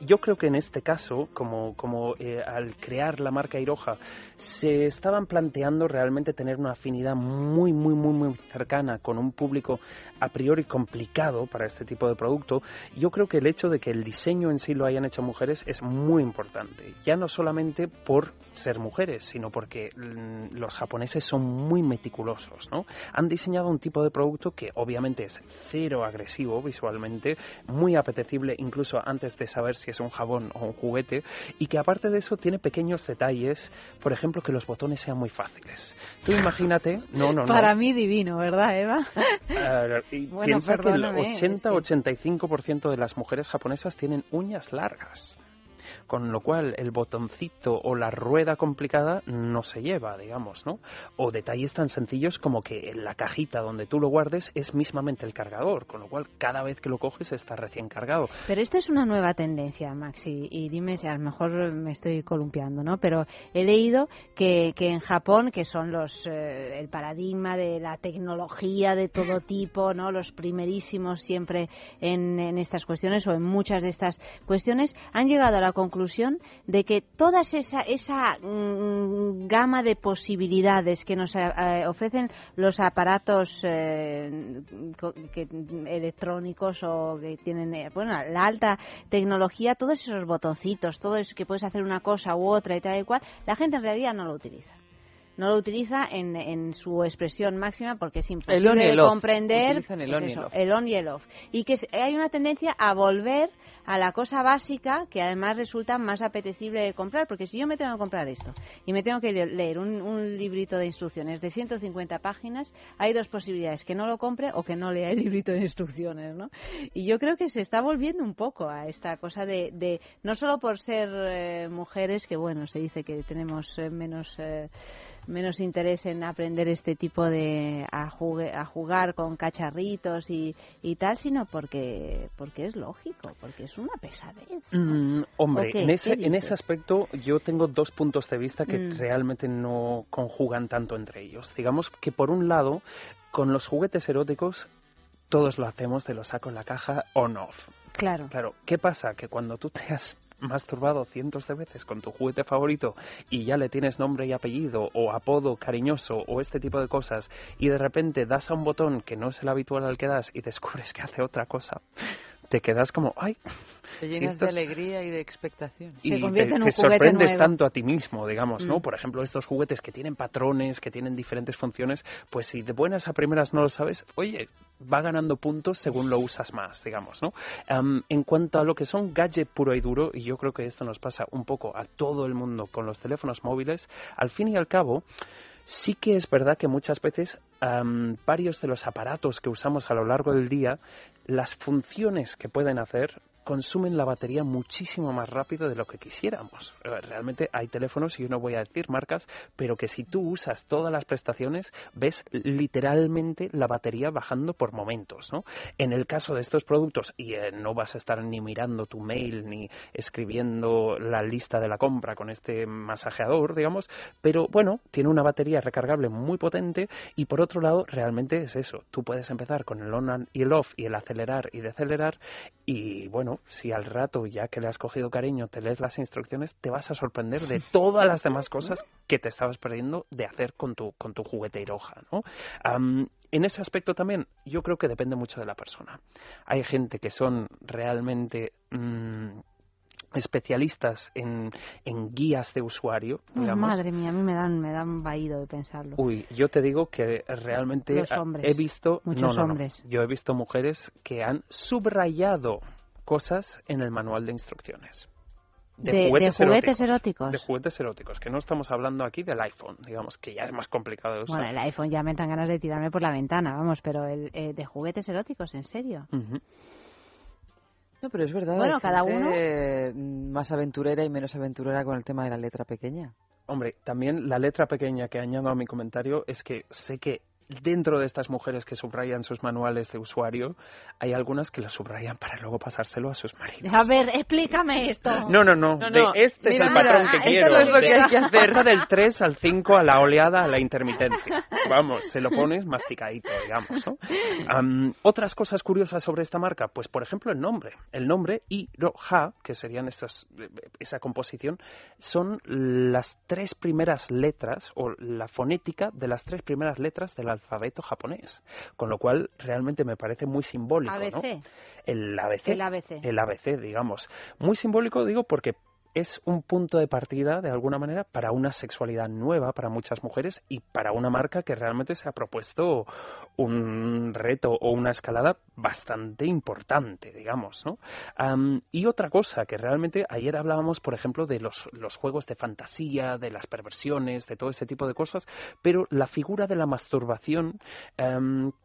Speaker 3: yo creo que en este caso, como, como eh, al crear la marca Iroha, se estaban planteando realmente tener una afinidad muy, muy, muy, muy cercana con un público a priori complicado para este tipo de producto. Yo creo que el hecho de que el diseño en sí lo hayan hecho mujeres es muy importante. Ya no solamente por ser mujeres, sino porque mm, los japoneses son muy meticulosos. ¿no? Han diseñado un tipo de producto que obviamente es cero agresivo visualmente muy apetecible incluso antes de saber si es un jabón o un juguete, y que aparte de eso tiene pequeños detalles, por ejemplo, que los botones sean muy fáciles. Tú imagínate, no, no, no.
Speaker 1: Para mí divino, ¿verdad, Eva?
Speaker 3: Uh, bueno, piensa que el 80-85% de las mujeres japonesas tienen uñas largas con lo cual el botoncito o la rueda complicada no se lleva, digamos, ¿no? O detalles tan sencillos como que la cajita donde tú lo guardes es mismamente el cargador, con lo cual cada vez que lo coges está recién cargado.
Speaker 1: Pero esto es una nueva tendencia, Maxi, y dime si a lo mejor me estoy columpiando, ¿no? Pero he leído que, en Japón, que son los eh, el paradigma de la tecnología de todo tipo, ¿no? Los primerísimos siempre en estas cuestiones o en muchas de estas cuestiones, han llegado a la conclusión conclusión de que toda esa, esa mm, gama de posibilidades que nos eh, eh, ofrecen los aparatos eh, electrónicos o que tienen bueno, la alta tecnología, todos esos botoncitos, todo eso que puedes hacer una cosa u otra y tal y cual, la gente en realidad no lo utiliza. No lo utiliza en, en, su expresión máxima porque es imposible de comprender
Speaker 2: el, on
Speaker 1: el, on y el off. Y que hay una tendencia a volver a la cosa básica que además resulta más apetecible de comprar, porque si yo me tengo que comprar esto y me tengo que leer un, un, librito de instrucciones de 150 páginas, hay dos posibilidades, que no lo compre o que no lea el librito de instrucciones, ¿no? Y yo creo que se está volviendo un poco a esta cosa de, de no solo por ser eh, mujeres, que bueno, se dice que tenemos eh, menos... Eh, menos interés en aprender este tipo de a, a jugar con cacharritos y, y, tal, sino porque porque es lógico, porque es una pesadez.
Speaker 3: Mm, hombre, en ese en ese aspecto yo tengo dos puntos de vista que mm. realmente no conjugan tanto entre ellos. Digamos que por un lado, con los juguetes eróticos todos lo hacemos de lo saco en la caja on-off.
Speaker 1: Claro.
Speaker 3: Claro. ¿Qué pasa? Que cuando tú te has masturbado cientos de veces con tu juguete favorito y ya le tienes nombre y apellido o apodo cariñoso o este tipo de cosas y de repente das a un botón que no es el habitual al que das y descubres que hace otra cosa, te quedas como, ay,
Speaker 2: te llenas de alegría y de expectación.
Speaker 3: Y te, sorprendes tanto a ti mismo, digamos, ¿no? Mm. Por ejemplo, estos juguetes que tienen patrones, que tienen diferentes funciones, pues si de buenas a primeras no lo sabes, oye, va ganando puntos según lo usas más, digamos, ¿no? en cuanto a lo que son gadget puro y duro, y yo creo que esto nos pasa un poco a todo el mundo con los teléfonos móviles, al fin y al cabo, sí que es verdad que muchas veces varios de los aparatos que usamos a lo largo del día, las funciones que pueden hacer consumen la batería muchísimo más rápido de lo que quisiéramos. Eh, realmente hay teléfonos, y yo no voy a decir marcas, pero que si tú usas todas las prestaciones, ves literalmente la batería bajando por momentos. ¿no? En el caso de estos productos, y eh, no vas a estar ni mirando tu mail ni escribiendo la lista de la compra con este masajeador, digamos, pero bueno, tiene una batería recargable muy potente y por otro lado, realmente es eso. Tú puedes empezar con el on y el off y el acelerar y decelerar y bueno, si al rato, ya que le has cogido cariño, te lees las instrucciones, te vas a sorprender de todas las demás cosas que te estabas perdiendo de hacer con tu, con tu juguete Iroha, ¿no? en ese aspecto también, yo creo que depende mucho de la persona. Hay gente que son realmente... Mm, especialistas en, en, guías de usuario.
Speaker 1: Madre mía, a mí me dan, me dan vaído de pensarlo.
Speaker 3: Uy, yo te digo que realmente he visto...
Speaker 1: Muchos hombres.
Speaker 3: yo he visto mujeres que han subrayado cosas en el manual de instrucciones.
Speaker 1: De, juguetes, eróticos,
Speaker 3: De juguetes eróticos, que no estamos hablando aquí del iPhone, digamos, que ya es más complicado de usar.
Speaker 1: Bueno, el iPhone ya me dan ganas de tirarme por la ventana, vamos, pero el, eh, de juguetes eróticos, ¿en serio?
Speaker 2: No, pero es verdad.
Speaker 1: Bueno, cada uno.
Speaker 2: Más aventurera y menos aventurera con el tema de la letra pequeña.
Speaker 3: Hombre, también la letra pequeña que añado a mi comentario es que sé que dentro de estas mujeres que subrayan sus manuales de usuario, hay algunas que las subrayan para luego pasárselo a sus maridos.
Speaker 1: A ver, explícame esto.
Speaker 3: No, no, no. este es el patrón que quiero.
Speaker 2: Es lo que hay que hacer.
Speaker 3: Pasa del 3 al 5 a la oleada, a la intermitencia. Vamos, se lo pones masticadito, digamos. ¿no? otras cosas curiosas sobre esta marca, pues por ejemplo el nombre. El nombre y Ha, que serían estas, esa composición, son las tres primeras letras o la fonética de las tres primeras letras de la alfabeto japonés, con lo cual realmente me parece muy simbólico. ¿no? El ABC.
Speaker 1: El ABC.
Speaker 3: El ABC, digamos. Muy simbólico, digo, porque es un punto de partida, de alguna manera, para una sexualidad nueva para muchas mujeres y para una marca que realmente se ha propuesto un reto o una escalada bastante importante, digamos, ¿no? y otra cosa que realmente ayer hablábamos, por ejemplo, de los, juegos de fantasía, de las perversiones, de todo ese tipo de cosas, pero la figura de la masturbación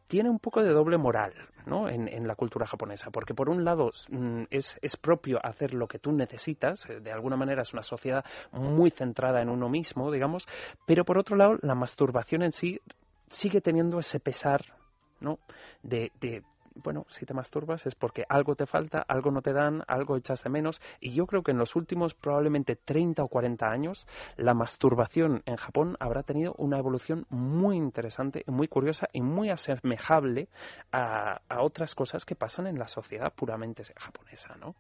Speaker 3: tiene un poco de doble moral ¿no? en, la cultura japonesa, porque por un lado mm, es, es, propio hacer lo que tú necesitas, eh, de alguna manera es una sociedad muy centrada en uno mismo, digamos, pero por otro lado la masturbación en sí sigue teniendo ese pesar ¿no? de, bueno, si te masturbas es porque algo te falta, algo no te dan, algo echas de menos. Y yo creo que en los últimos probablemente 30 o 40 años, la masturbación en Japón habrá tenido una evolución muy interesante, muy curiosa y muy asemejable a, a otras cosas que pasan en la sociedad puramente japonesa, ¿no?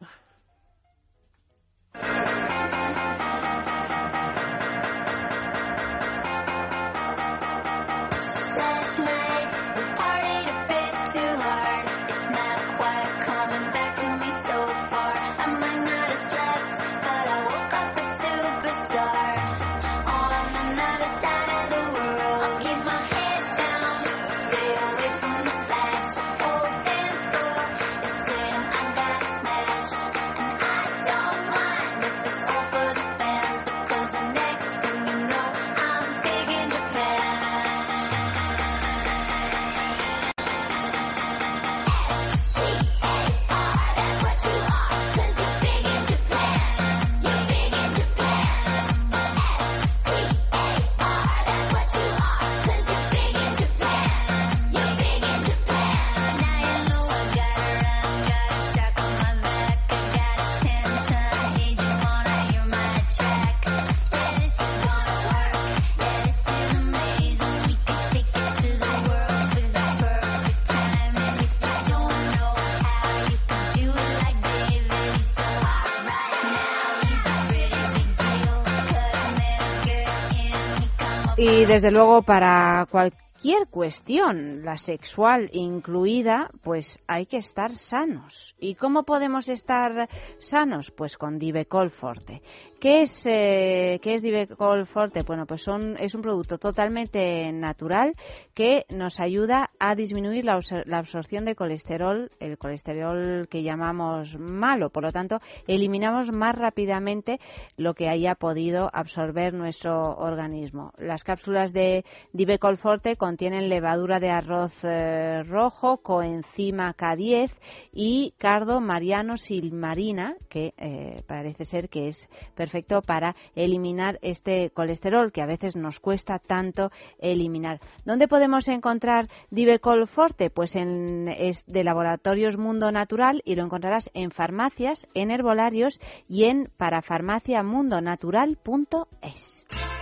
Speaker 1: Desde luego para cualquier cualquier cuestión, la sexual incluida, pues hay que estar sanos. ¿Y cómo podemos estar sanos? Pues con Divecol Forte. ¿Qué es, eh, ¿qué es Divecol Forte? Bueno, pues son, es un producto totalmente natural que nos ayuda a disminuir la, absorción de colesterol, el colesterol que llamamos malo. Por lo tanto, eliminamos más rápidamente lo que haya podido absorber nuestro organismo. Las cápsulas de Divecol Forte contienen levadura de arroz eh, rojo, coenzima K10 y cardo mariano silmarina, que eh, parece ser que es perfecto para eliminar este colesterol que a veces nos cuesta tanto eliminar. ¿Dónde podemos encontrar Divecol Forte? Pues en es de Laboratorios Mundo Natural y lo encontrarás en farmacias, en herbolarios y en parafarmaciamundonatural.es.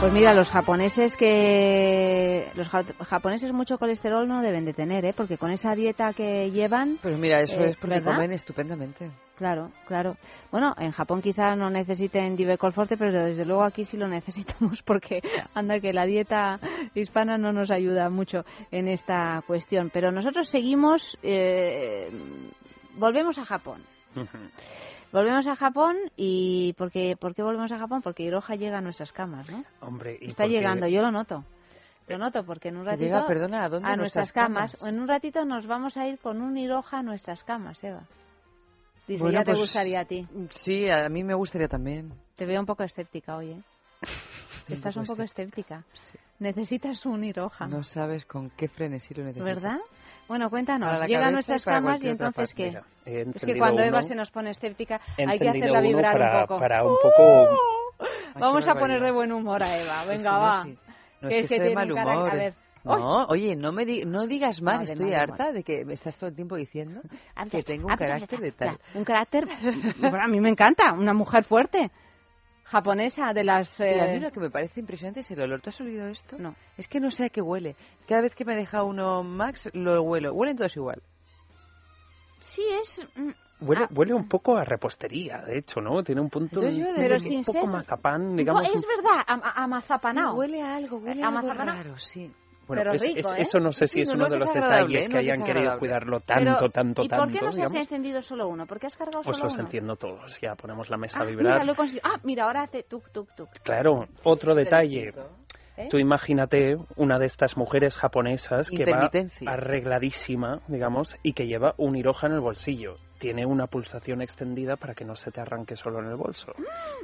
Speaker 1: Pues mira, los japoneses que los japoneses mucho colesterol no deben de tener, ¿eh? Porque con esa dieta que llevan.
Speaker 2: Pues mira, eso eh, es porque comen estupendamente.
Speaker 1: Claro, claro. Bueno, en Japón quizá no necesiten Divecol Forte, pero desde luego aquí sí lo necesitamos porque anda que la dieta hispana no nos ayuda mucho en esta cuestión. Pero nosotros seguimos, eh, volvemos a Japón. Volvemos a Japón y ¿por qué, ¿por qué volvemos a Japón? Porque Iroha llega a nuestras camas, ¿no?
Speaker 3: Hombre,
Speaker 1: está llegando, yo lo noto. Lo noto porque en un ratito
Speaker 2: llega, perdona, ¿a, dónde
Speaker 1: a nuestras camas, en un ratito nos vamos a ir con un Iroha a nuestras camas, Eva. Dice, ya te pues, gustaría a ti.
Speaker 2: Sí, a mí me gustaría también.
Speaker 1: Te veo un poco escéptica hoy, ¿eh? Estás un poco escéptica. Necesitas un Iroha.
Speaker 2: No sabes con qué frenesí lo necesitas.
Speaker 1: ¿Verdad? Bueno, cuéntanos. Llega a nuestras camas y entonces ¿qué? es que cuando Eva se nos pone escéptica hay que hacerla vibrar
Speaker 3: un
Speaker 1: poco.
Speaker 3: Para un poco...
Speaker 1: Vamos a poner de buen humor a Eva. Venga, va.
Speaker 2: No, es que, esté de mal humor. A ver. No, oye, no me no digas más, estoy harta de que me estás todo el tiempo diciendo que tengo un carácter de tal.
Speaker 1: Un carácter, a mí me encanta, una mujer fuerte japonesa de las...
Speaker 2: Eh... a mí lo que me parece impresionante es el olor. ¿Tú has olido esto?
Speaker 1: No.
Speaker 2: Es que no sé a qué huele. Cada vez que me deja uno Max, lo huelo. Huelen todos igual.
Speaker 1: Sí, es... Mm,
Speaker 3: huele, ah. huele un poco a repostería, de hecho, ¿no? Tiene un punto pero un poco mazapán, digamos.
Speaker 1: es verdad, a, a mazapanao.
Speaker 2: huele a algo, huele a, algo raro, sí.
Speaker 3: Bueno, es, ¿eh? eso no sé si es uno de los detalles que hayan querido cuidarlo tanto, tanto,
Speaker 1: ¿y
Speaker 3: tanto.
Speaker 1: ¿Y por qué no se ha encendido solo uno? ¿Por qué has cargado
Speaker 3: pues
Speaker 1: solo
Speaker 3: uno? Pues
Speaker 1: los
Speaker 3: enciendo todos, ya ponemos la mesa
Speaker 1: ah,
Speaker 3: a vibrar.
Speaker 1: Mira, ah, mira, ahora hace tuk, tuk, tuk.
Speaker 3: Claro, otro detalle. ¿Eh? Tú imagínate una de estas mujeres japonesas que va arregladísima, digamos, y que lleva un hiroja en el bolsillo. Tiene una pulsación extendida para que no se te arranque solo en el bolso.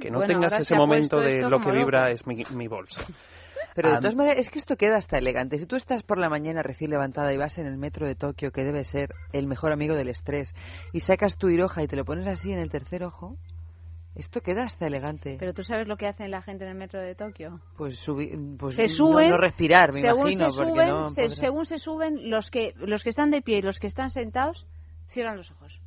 Speaker 3: Que no tengas ese momento de lo que vibra es mi, mi bolso.
Speaker 2: Pero de todas maneras, es que esto queda hasta elegante. Si tú estás por la mañana recién levantada y vas en el metro de Tokio, que debe ser el mejor amigo del estrés, y sacas tu hiroja y te lo pones así en el tercer ojo, esto queda hasta elegante.
Speaker 1: Pero tú sabes lo que hacen la gente en el metro de Tokio.
Speaker 2: Pues, pues
Speaker 1: se suben,
Speaker 2: no, respirar, me
Speaker 1: según
Speaker 2: imagino.
Speaker 1: Se suben, según se suben, los que, los que están de pie y los que están sentados cierran los ojos.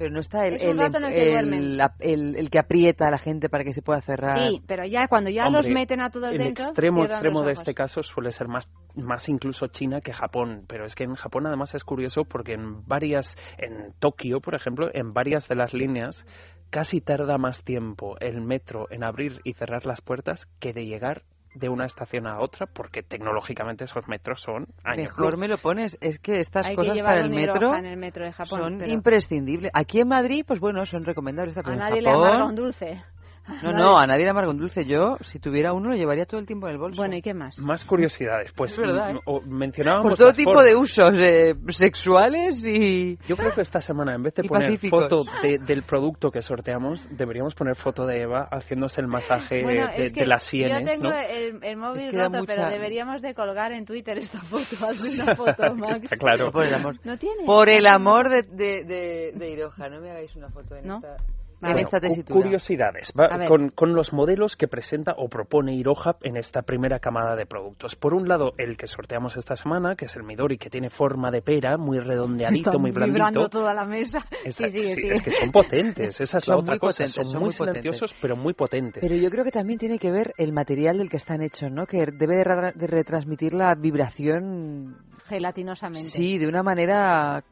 Speaker 2: Pero no está el, el, el, que aprieta a la gente para que se pueda cerrar.
Speaker 1: Sí, pero ya cuando ya los meten a todos
Speaker 3: el
Speaker 1: dentro.
Speaker 3: El extremo extremo de este caso suele ser más, más incluso China que Japón. Pero es que en Japón además es curioso porque en varias, en Tokio, por ejemplo, en varias de las líneas casi tarda más tiempo el metro en abrir y cerrar las puertas que de llegar de una estación a otra porque tecnológicamente esos metros son años
Speaker 2: Mejor me lo pones, es que estas cosas para el metro,
Speaker 1: en el metro de Japón,
Speaker 2: son imprescindibles. Aquí en Madrid, pues bueno, son recomendables.
Speaker 1: A nadie le amarga un dulce.
Speaker 2: No, no, a nadie le amarga un dulce. Yo, si tuviera uno, lo llevaría todo el tiempo en el bolso.
Speaker 1: Bueno, ¿y qué más?
Speaker 3: Más curiosidades. Pues
Speaker 2: ¿verdad,
Speaker 3: eh? mencionábamos.
Speaker 2: Por todo tipo de usos eh, sexuales y.
Speaker 3: Yo creo que esta semana, en vez de poner foto del producto que sorteamos, deberíamos poner foto de Eva haciéndose el masaje de, las sienes.
Speaker 1: Yo tengo el, móvil roto, pero deberíamos de colgar en Twitter esta foto. Una foto, Max.
Speaker 3: claro.
Speaker 2: Por el amor,
Speaker 1: ¿No tiene?
Speaker 2: Por el amor de, de, de, Iroja, no me hagáis una foto en ¿No? esta en esta tesitura.
Speaker 3: Curiosidades con, con, los modelos que presenta o propone Iroha en esta primera camada de productos. Por un lado, el que sorteamos esta semana, que es el Midori, que tiene forma de pera, muy redondeadito, muy blandito.
Speaker 1: vibrando toda la mesa.
Speaker 3: sí, sí, sí, Es que son potentes, esa es la otra cosa. son, muy, silenciosos, pero muy potentes.
Speaker 2: Pero yo creo que también tiene que ver el material del que están hechos, ¿no? Que debe de retransmitir la vibración...
Speaker 1: Gelatinosamente.
Speaker 2: Sí, de una manera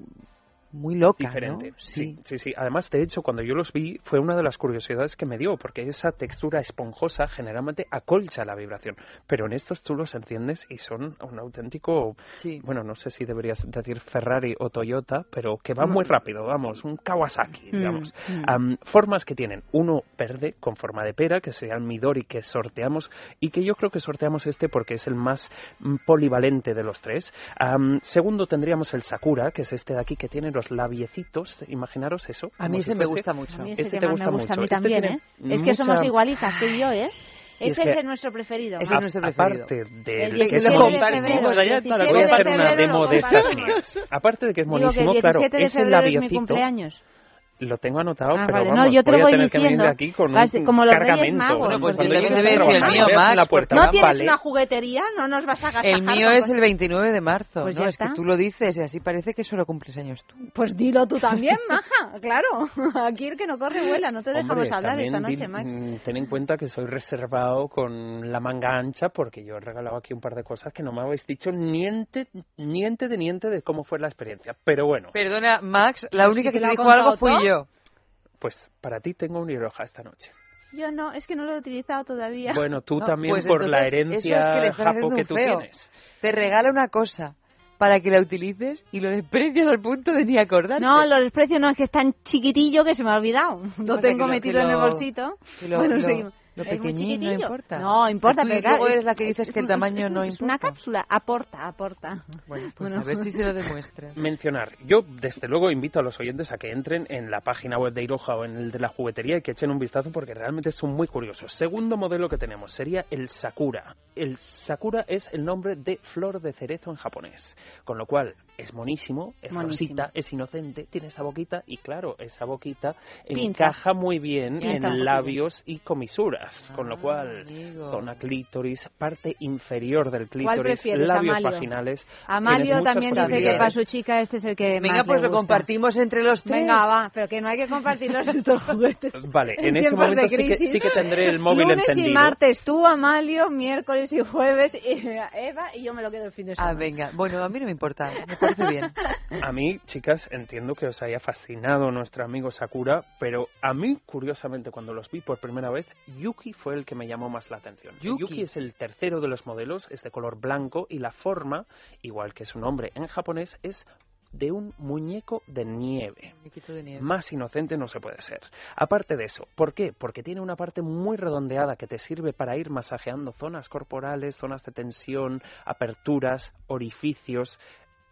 Speaker 2: muy loca,
Speaker 3: diferente.
Speaker 2: ¿no?
Speaker 3: Sí. sí, sí. Además, de hecho, cuando yo los vi, fue una de las curiosidades que me dio, porque esa textura esponjosa generalmente acolcha la vibración. Pero en estos tú los enciendes y son un auténtico,
Speaker 2: Sí.
Speaker 3: bueno, no sé si deberías decir Ferrari o Toyota, pero que va muy rápido, vamos, un Kawasaki,
Speaker 1: Mm,
Speaker 3: digamos.
Speaker 1: mm.
Speaker 3: Am, formas que tienen, uno verde con forma de pera, que sería el Midori que sorteamos, y que yo creo que sorteamos este porque es el más mm, polivalente de los tres. Am, segundo tendríamos el Sakura, que es este de aquí que tiene los labiecitos, imaginaros eso.
Speaker 2: A mí
Speaker 3: si
Speaker 2: ese me gusta mucho.
Speaker 1: A mí ese
Speaker 3: Este
Speaker 1: que
Speaker 3: te gusta
Speaker 1: me gusta a
Speaker 3: mucho.
Speaker 1: mí
Speaker 3: Este
Speaker 1: también, ¿eh? Es que somos igualitas, tú y yo, ¿eh?
Speaker 3: Y es
Speaker 1: Ese
Speaker 3: que-
Speaker 1: es nuestro preferido.
Speaker 2: Ese es nuestro preferido.
Speaker 3: Aparte
Speaker 1: El
Speaker 3: de
Speaker 1: 17
Speaker 3: que es
Speaker 1: de
Speaker 3: muy-
Speaker 1: febrero, el
Speaker 3: Voy
Speaker 1: 17
Speaker 3: a
Speaker 1: de
Speaker 3: hacer una
Speaker 1: febrero
Speaker 3: demo
Speaker 1: lo
Speaker 3: de estas
Speaker 1: compartimos.
Speaker 3: mías. Aparte de que es
Speaker 1: Digo que el
Speaker 3: buenísimo,
Speaker 1: 17
Speaker 3: claro,
Speaker 1: de
Speaker 3: ese
Speaker 1: febrero es mi
Speaker 3: labiecito
Speaker 1: cumpleaños.
Speaker 3: Lo tengo anotado,
Speaker 1: Ah,
Speaker 3: pero
Speaker 1: vale.
Speaker 3: vamos,
Speaker 1: No, yo te lo
Speaker 3: voy a
Speaker 1: voy
Speaker 3: que venir
Speaker 1: diciendo.
Speaker 3: de aquí con
Speaker 1: Vas-
Speaker 3: un
Speaker 1: como los Reyes
Speaker 3: cargamento.
Speaker 1: Magos.
Speaker 2: Bueno, pues yo
Speaker 3: a
Speaker 2: a el
Speaker 3: trabajar,
Speaker 2: mío, Max,
Speaker 3: puerta,
Speaker 1: ¿No tienes
Speaker 3: vale.
Speaker 1: una juguetería? ¿No nos vas a gastar
Speaker 2: El mío es el 29 de marzo,
Speaker 1: Pues
Speaker 2: ¿no?
Speaker 1: ya
Speaker 2: Es que
Speaker 1: está.
Speaker 2: tú lo dices y así parece que solo cumples años tú.
Speaker 1: Pues dilo tú también, maja, claro. Aquí el que no corre vuela, no te dejamos
Speaker 3: Hombre,
Speaker 1: hablar
Speaker 3: también
Speaker 1: esta noche, Max.
Speaker 3: mm, ten en cuenta que soy reservado con la manga ancha porque yo he regalado aquí un par de cosas que no me habéis dicho niente, niente de niente de cómo fue la experiencia. Pero bueno,
Speaker 2: Perdona, Max, la
Speaker 1: Pues
Speaker 2: única que
Speaker 1: te lo
Speaker 2: dijo algo fui
Speaker 1: todo.
Speaker 2: Yo.
Speaker 3: pues para ti tengo un hidroja esta noche.
Speaker 1: Yo no, es que no lo he utilizado todavía.
Speaker 3: Bueno, tú
Speaker 2: No,
Speaker 3: también
Speaker 2: pues
Speaker 3: por la
Speaker 2: eso es que
Speaker 3: herencia japo tú
Speaker 2: feo.
Speaker 3: tienes.
Speaker 2: Te regala una cosa para que la utilices y lo desprecias al punto de ni acordarte.
Speaker 1: No, los desprecios no, es que es tan chiquitillo que se me ha olvidado. Lo
Speaker 2: O sea,
Speaker 1: tengo
Speaker 2: lo-
Speaker 1: metido en el
Speaker 2: lo-
Speaker 1: bolsito.
Speaker 2: lo-
Speaker 1: bueno,
Speaker 2: lo-
Speaker 1: seguimos.
Speaker 2: Lo
Speaker 1: Es muy
Speaker 2: pequeñín no importa.
Speaker 1: No, importa, pero claro,
Speaker 2: eres la que dices
Speaker 1: es
Speaker 2: que el tamaño no
Speaker 1: Es una
Speaker 2: importa.
Speaker 1: cápsula, aporta, aporta.
Speaker 2: Bueno, pues
Speaker 1: Bueno.
Speaker 2: a ver si se lo demuestras.
Speaker 3: mencionar. Yo, desde luego, invito a los oyentes a que entren en la página web de Iroha o en el de la juguetería y que echen un vistazo porque realmente son muy curiosos. Segundo modelo que tenemos sería el Sakura. El Sakura es el nombre de flor de cerezo en japonés, con lo cual es monísimo, es
Speaker 1: Monísimo.
Speaker 3: rosita, es inocente, tiene esa boquita y claro, esa boquita
Speaker 1: Pinta.
Speaker 3: encaja muy bien
Speaker 1: Pinta
Speaker 3: en labios y comisuras, con lo
Speaker 2: Ah,
Speaker 3: cual
Speaker 2: amigo.
Speaker 3: zona clítoris, parte inferior del
Speaker 1: ¿Cuál
Speaker 3: clítoris,
Speaker 1: prefieres,
Speaker 3: labios
Speaker 1: Amalio?
Speaker 3: vaginales.
Speaker 1: Amalio también dice que para su chica este es el que
Speaker 2: Venga,
Speaker 1: más
Speaker 2: pues
Speaker 1: le
Speaker 2: lo
Speaker 1: gusta.
Speaker 2: compartimos entre los tres.
Speaker 1: Venga, va, pero que no hay que compartir los estos juguetes.
Speaker 3: Vale, en, ese
Speaker 1: tiempos de
Speaker 3: momento sí que,
Speaker 1: crisis.
Speaker 3: sí que tendré el móvil
Speaker 1: Lunes
Speaker 3: encendido.
Speaker 1: y martes tú, Amalio, miércoles y jueves y Eva y yo me lo quedo el fin de semana.
Speaker 2: Ah, venga. Bueno, a mí no me importa. Me parece bien.
Speaker 3: A mí, chicas, entiendo que os haya fascinado nuestro amigo Sakura, pero a mí, curiosamente, cuando los vi por primera vez, Yuki fue el que me llamó más la atención.
Speaker 2: Yuki.
Speaker 3: es el tercero de los modelos, es de color blanco y la forma, igual que su nombre en japonés, es de un muñeco de nieve.
Speaker 2: De nieve.
Speaker 3: Más inocente no se puede ser. Aparte de eso, ¿por qué? Porque tiene una parte muy redondeada que te sirve para ir masajeando zonas corporales, zonas de tensión, aperturas, orificios.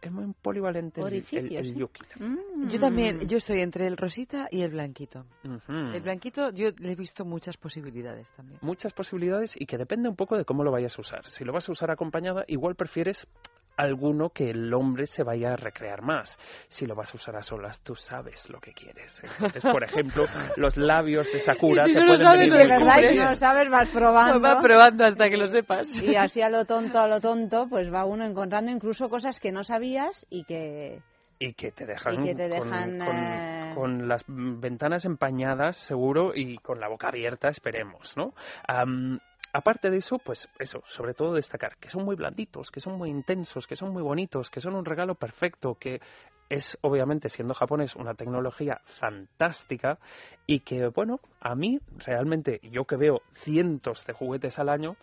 Speaker 3: Es muy polivalente el- el,
Speaker 1: Orificios,
Speaker 3: el. Yuki.
Speaker 1: Mm.
Speaker 2: Yo también, yo estoy entre el rosita y el blanquito. El blanquito yo le he visto muchas posibilidades también.
Speaker 3: Muchas posibilidades y que depende un poco de cómo lo vayas a usar. Si lo vas a usar acompañada, igual prefieres alguno que el hombre se vaya a recrear más. Si lo vas a usar a solas, tú sabes lo que quieres. Entonces, por ejemplo, los labios de Sakura
Speaker 2: Si
Speaker 3: te
Speaker 2: no lo
Speaker 3: pueden
Speaker 2: sabes,
Speaker 3: venir
Speaker 2: lo
Speaker 3: muy
Speaker 1: verdad,
Speaker 2: descubres.
Speaker 1: si no lo sabes, vas probando.
Speaker 2: Pues va probando hasta que lo sepas.
Speaker 1: Y así a lo tonto, a lo tonto, pues va uno encontrando incluso cosas que no sabías y que...
Speaker 3: y que te dejan,
Speaker 1: Y que te
Speaker 3: con-
Speaker 1: dejan,
Speaker 3: con,
Speaker 1: eh,
Speaker 3: con las ventanas empañadas seguro y con la boca abierta esperemos no aparte de eso pues eso sobre todo destacar que son muy blanditos que son muy intensos que son muy bonitos que son un regalo perfecto que es obviamente siendo japonés una tecnología fantástica y que bueno a mí realmente yo que veo cientos de juguetes al año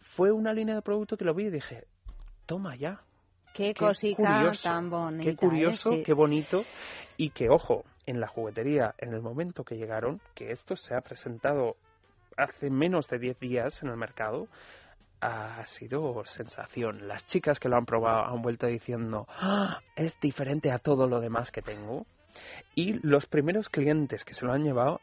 Speaker 3: fue una línea de producto que lo vi y dije toma ya
Speaker 1: Qué,
Speaker 3: Qué
Speaker 1: cosita
Speaker 3: curioso,
Speaker 1: tan bonita.
Speaker 3: Qué curioso,
Speaker 1: ¿eh? Sí.
Speaker 3: qué bonito. Y que, ojo, en la juguetería, en el momento que llegaron, que esto se ha presentado hace menos de 10 días en el mercado, ha sido sensación. Las chicas que lo han probado han vuelto diciendo, "Ah, es diferente a todo lo demás que tengo. Y los primeros clientes que se lo han llevado,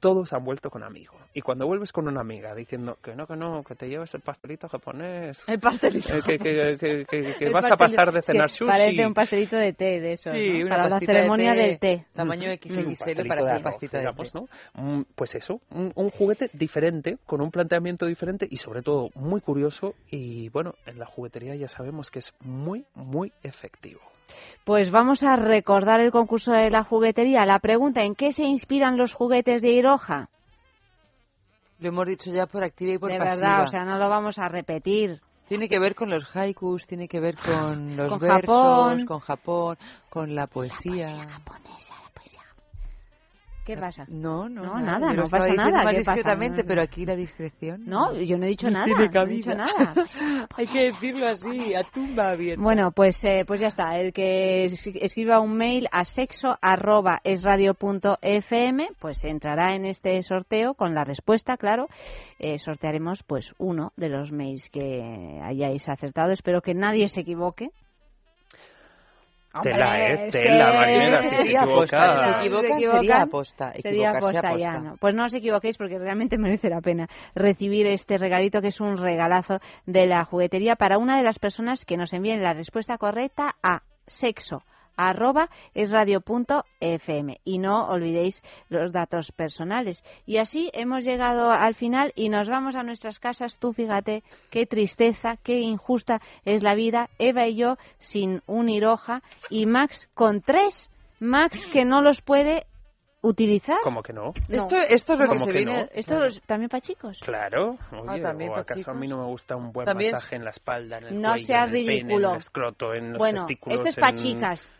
Speaker 3: todos han vuelto con amigo. Y cuando vuelves con una amiga diciendo que no, que no, que te lleves el pastelito japonés,
Speaker 1: El pastelito.
Speaker 3: eh, que, que- que- que- que
Speaker 1: El
Speaker 3: vas a pasar de
Speaker 1: Sí,
Speaker 3: cenar sushi.
Speaker 1: Parece un pastelito de té de eso,
Speaker 2: Sí, una
Speaker 1: para la
Speaker 2: de
Speaker 1: ceremonia
Speaker 2: té.
Speaker 1: del té.
Speaker 2: Tamaño XXL para
Speaker 3: arroz,
Speaker 2: pastita de
Speaker 3: digamos,
Speaker 2: té.
Speaker 3: ¿no? Mm, Pues eso, un, un juguete diferente, con un planteamiento diferente y sobre todo muy curioso y bueno, en la juguetería ya sabemos que es muy, muy efectivo.
Speaker 1: Pues vamos a recordar el concurso de la juguetería. La pregunta, ¿en qué se inspiran los juguetes de Iroha?
Speaker 2: Lo hemos dicho ya por activa y por
Speaker 1: de
Speaker 2: pasiva.
Speaker 1: verdad, o sea, no lo vamos a repetir.
Speaker 2: Tiene que ver con los haikus, tiene que ver con los
Speaker 1: Con
Speaker 2: versos,
Speaker 1: Japón.
Speaker 2: con Japón, con la poesía.
Speaker 1: japonesa, la poesía. ¿Qué pasa?
Speaker 2: No, no,
Speaker 1: No, nada, no pasa nada,
Speaker 2: Más
Speaker 1: ¿qué pasa?
Speaker 2: discretamente,
Speaker 1: No,
Speaker 2: pero
Speaker 1: no.
Speaker 2: aquí la discreción.
Speaker 1: No, yo no he dicho
Speaker 2: no
Speaker 1: nada. No he dicho nada.
Speaker 2: Hay que decirlo así, a tumba abierta.
Speaker 1: Bueno, pues, eh, pues ya está. El que es- escriba un mail a sexo arroba esradio.fm, pues entrará en este sorteo con la respuesta, claro. Eh, sortearemos pues uno de los mails que hayáis acertado. Espero que nadie se equivoque.
Speaker 3: Tela, eh,
Speaker 1: es
Speaker 3: tela, Marinera, si se equivoca.
Speaker 2: Si se equivocan, sería aposta.
Speaker 1: Sería aposta ya. Pues no os equivoquéis porque realmente merece la pena recibir este regalito que es un regalazo de la juguetería para una de las personas que nos envíen la respuesta correcta a sexo arroba esradio.fm y no olvidéis los datos personales y así hemos llegado al final y nos vamos a nuestras casas tú fíjate qué tristeza qué injusta es la vida Eva y yo sin un hiroja y Max con tres Max que no los puede utilizar
Speaker 3: ¿Cómo que no?
Speaker 1: No.
Speaker 2: Esto, esto es lo que
Speaker 3: ¿Cómo
Speaker 2: se
Speaker 3: que
Speaker 2: viene.
Speaker 3: no?
Speaker 1: esto es también para chicos
Speaker 3: Claro. Oye,
Speaker 2: también
Speaker 3: ¿o
Speaker 2: para
Speaker 3: acaso a mí
Speaker 2: chicos.
Speaker 3: no me gusta un buen
Speaker 2: También-
Speaker 3: masaje en la espalda, en el
Speaker 1: No
Speaker 3: cuello,
Speaker 1: seas
Speaker 3: en el pene, en
Speaker 1: ridículo.
Speaker 3: el escroto, en los
Speaker 1: bueno
Speaker 3: testículos?
Speaker 1: esto es para
Speaker 3: en-
Speaker 1: chicas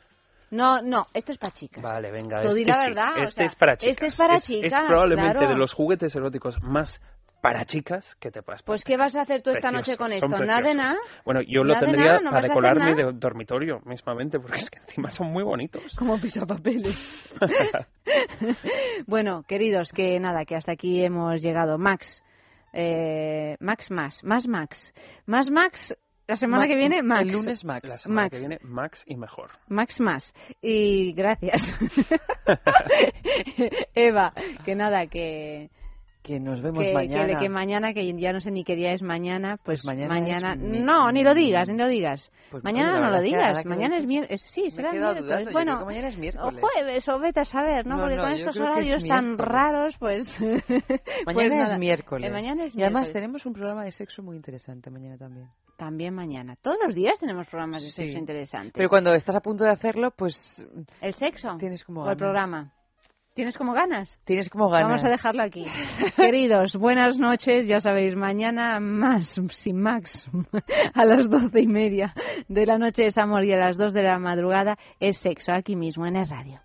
Speaker 1: no no esto es para chicas.
Speaker 3: Vale, venga, es
Speaker 1: di
Speaker 3: que
Speaker 1: la
Speaker 3: sí.
Speaker 1: verdad, o
Speaker 3: Este
Speaker 1: sea,
Speaker 3: es para
Speaker 1: este
Speaker 3: chicas.
Speaker 1: es para
Speaker 3: Es
Speaker 1: chicas,
Speaker 3: probablemente
Speaker 1: claro.
Speaker 3: de los juguetes eróticos más para chicas que te puedas
Speaker 1: pues qué vas a hacer tú esta
Speaker 3: Preciosos,
Speaker 1: noche con esto nada de nada
Speaker 3: Bueno, yo lo tendría
Speaker 1: nada, no
Speaker 3: para decorar mi dormitorio mismamente, porque es que encima son muy bonitos.
Speaker 1: como pisapapeles. Bueno queridos que nada que hasta aquí hemos llegado. Max eh, Max más más Max. Más Max la semana
Speaker 2: Ma-
Speaker 1: que viene Max
Speaker 2: El lunes Max.
Speaker 3: La semana
Speaker 1: Max.
Speaker 3: que viene, Max y mejor.
Speaker 1: Max más. Y gracias. Eva, que nada, que,
Speaker 2: Que nos vemos
Speaker 1: que,
Speaker 2: mañana.
Speaker 1: que, que mañana, que ya no sé ni qué día es mañana, pues,
Speaker 2: Pues mañana es mi-
Speaker 1: No, ni lo digas, ni lo digas.
Speaker 2: Pues,
Speaker 1: mañana no lo digas, mañana es miércoles. Sí, será miércoles.
Speaker 2: dudando,
Speaker 1: bueno,
Speaker 2: mañana es miércoles.
Speaker 1: o jueves, o vete a saber, ¿no?
Speaker 2: No,
Speaker 1: Porque
Speaker 2: no,
Speaker 1: con estos
Speaker 2: que es
Speaker 1: horarios tan
Speaker 2: miércoles.
Speaker 1: raros, pues...
Speaker 2: Mañana
Speaker 1: pues
Speaker 2: es miércoles.
Speaker 1: Eh, mañana es
Speaker 2: Y además
Speaker 1: miércoles.
Speaker 2: tenemos un programa de sexo muy interesante mañana también.
Speaker 1: También mañana. Todos los días tenemos programas de sexo
Speaker 2: Sí.
Speaker 1: interesantes.
Speaker 2: Pero cuando estás a punto de hacerlo, pues
Speaker 1: ¿El sexo?
Speaker 2: tienes como
Speaker 1: ¿O el programa? ¿Tienes como ganas?
Speaker 2: Tienes como ganas.
Speaker 1: Vamos a dejarlo aquí. Queridos, buenas noches. Ya sabéis, mañana más, sin Max, a las doce y media de la noche es amor y a las dos de la madrugada es sexo, aquí mismo en el radio.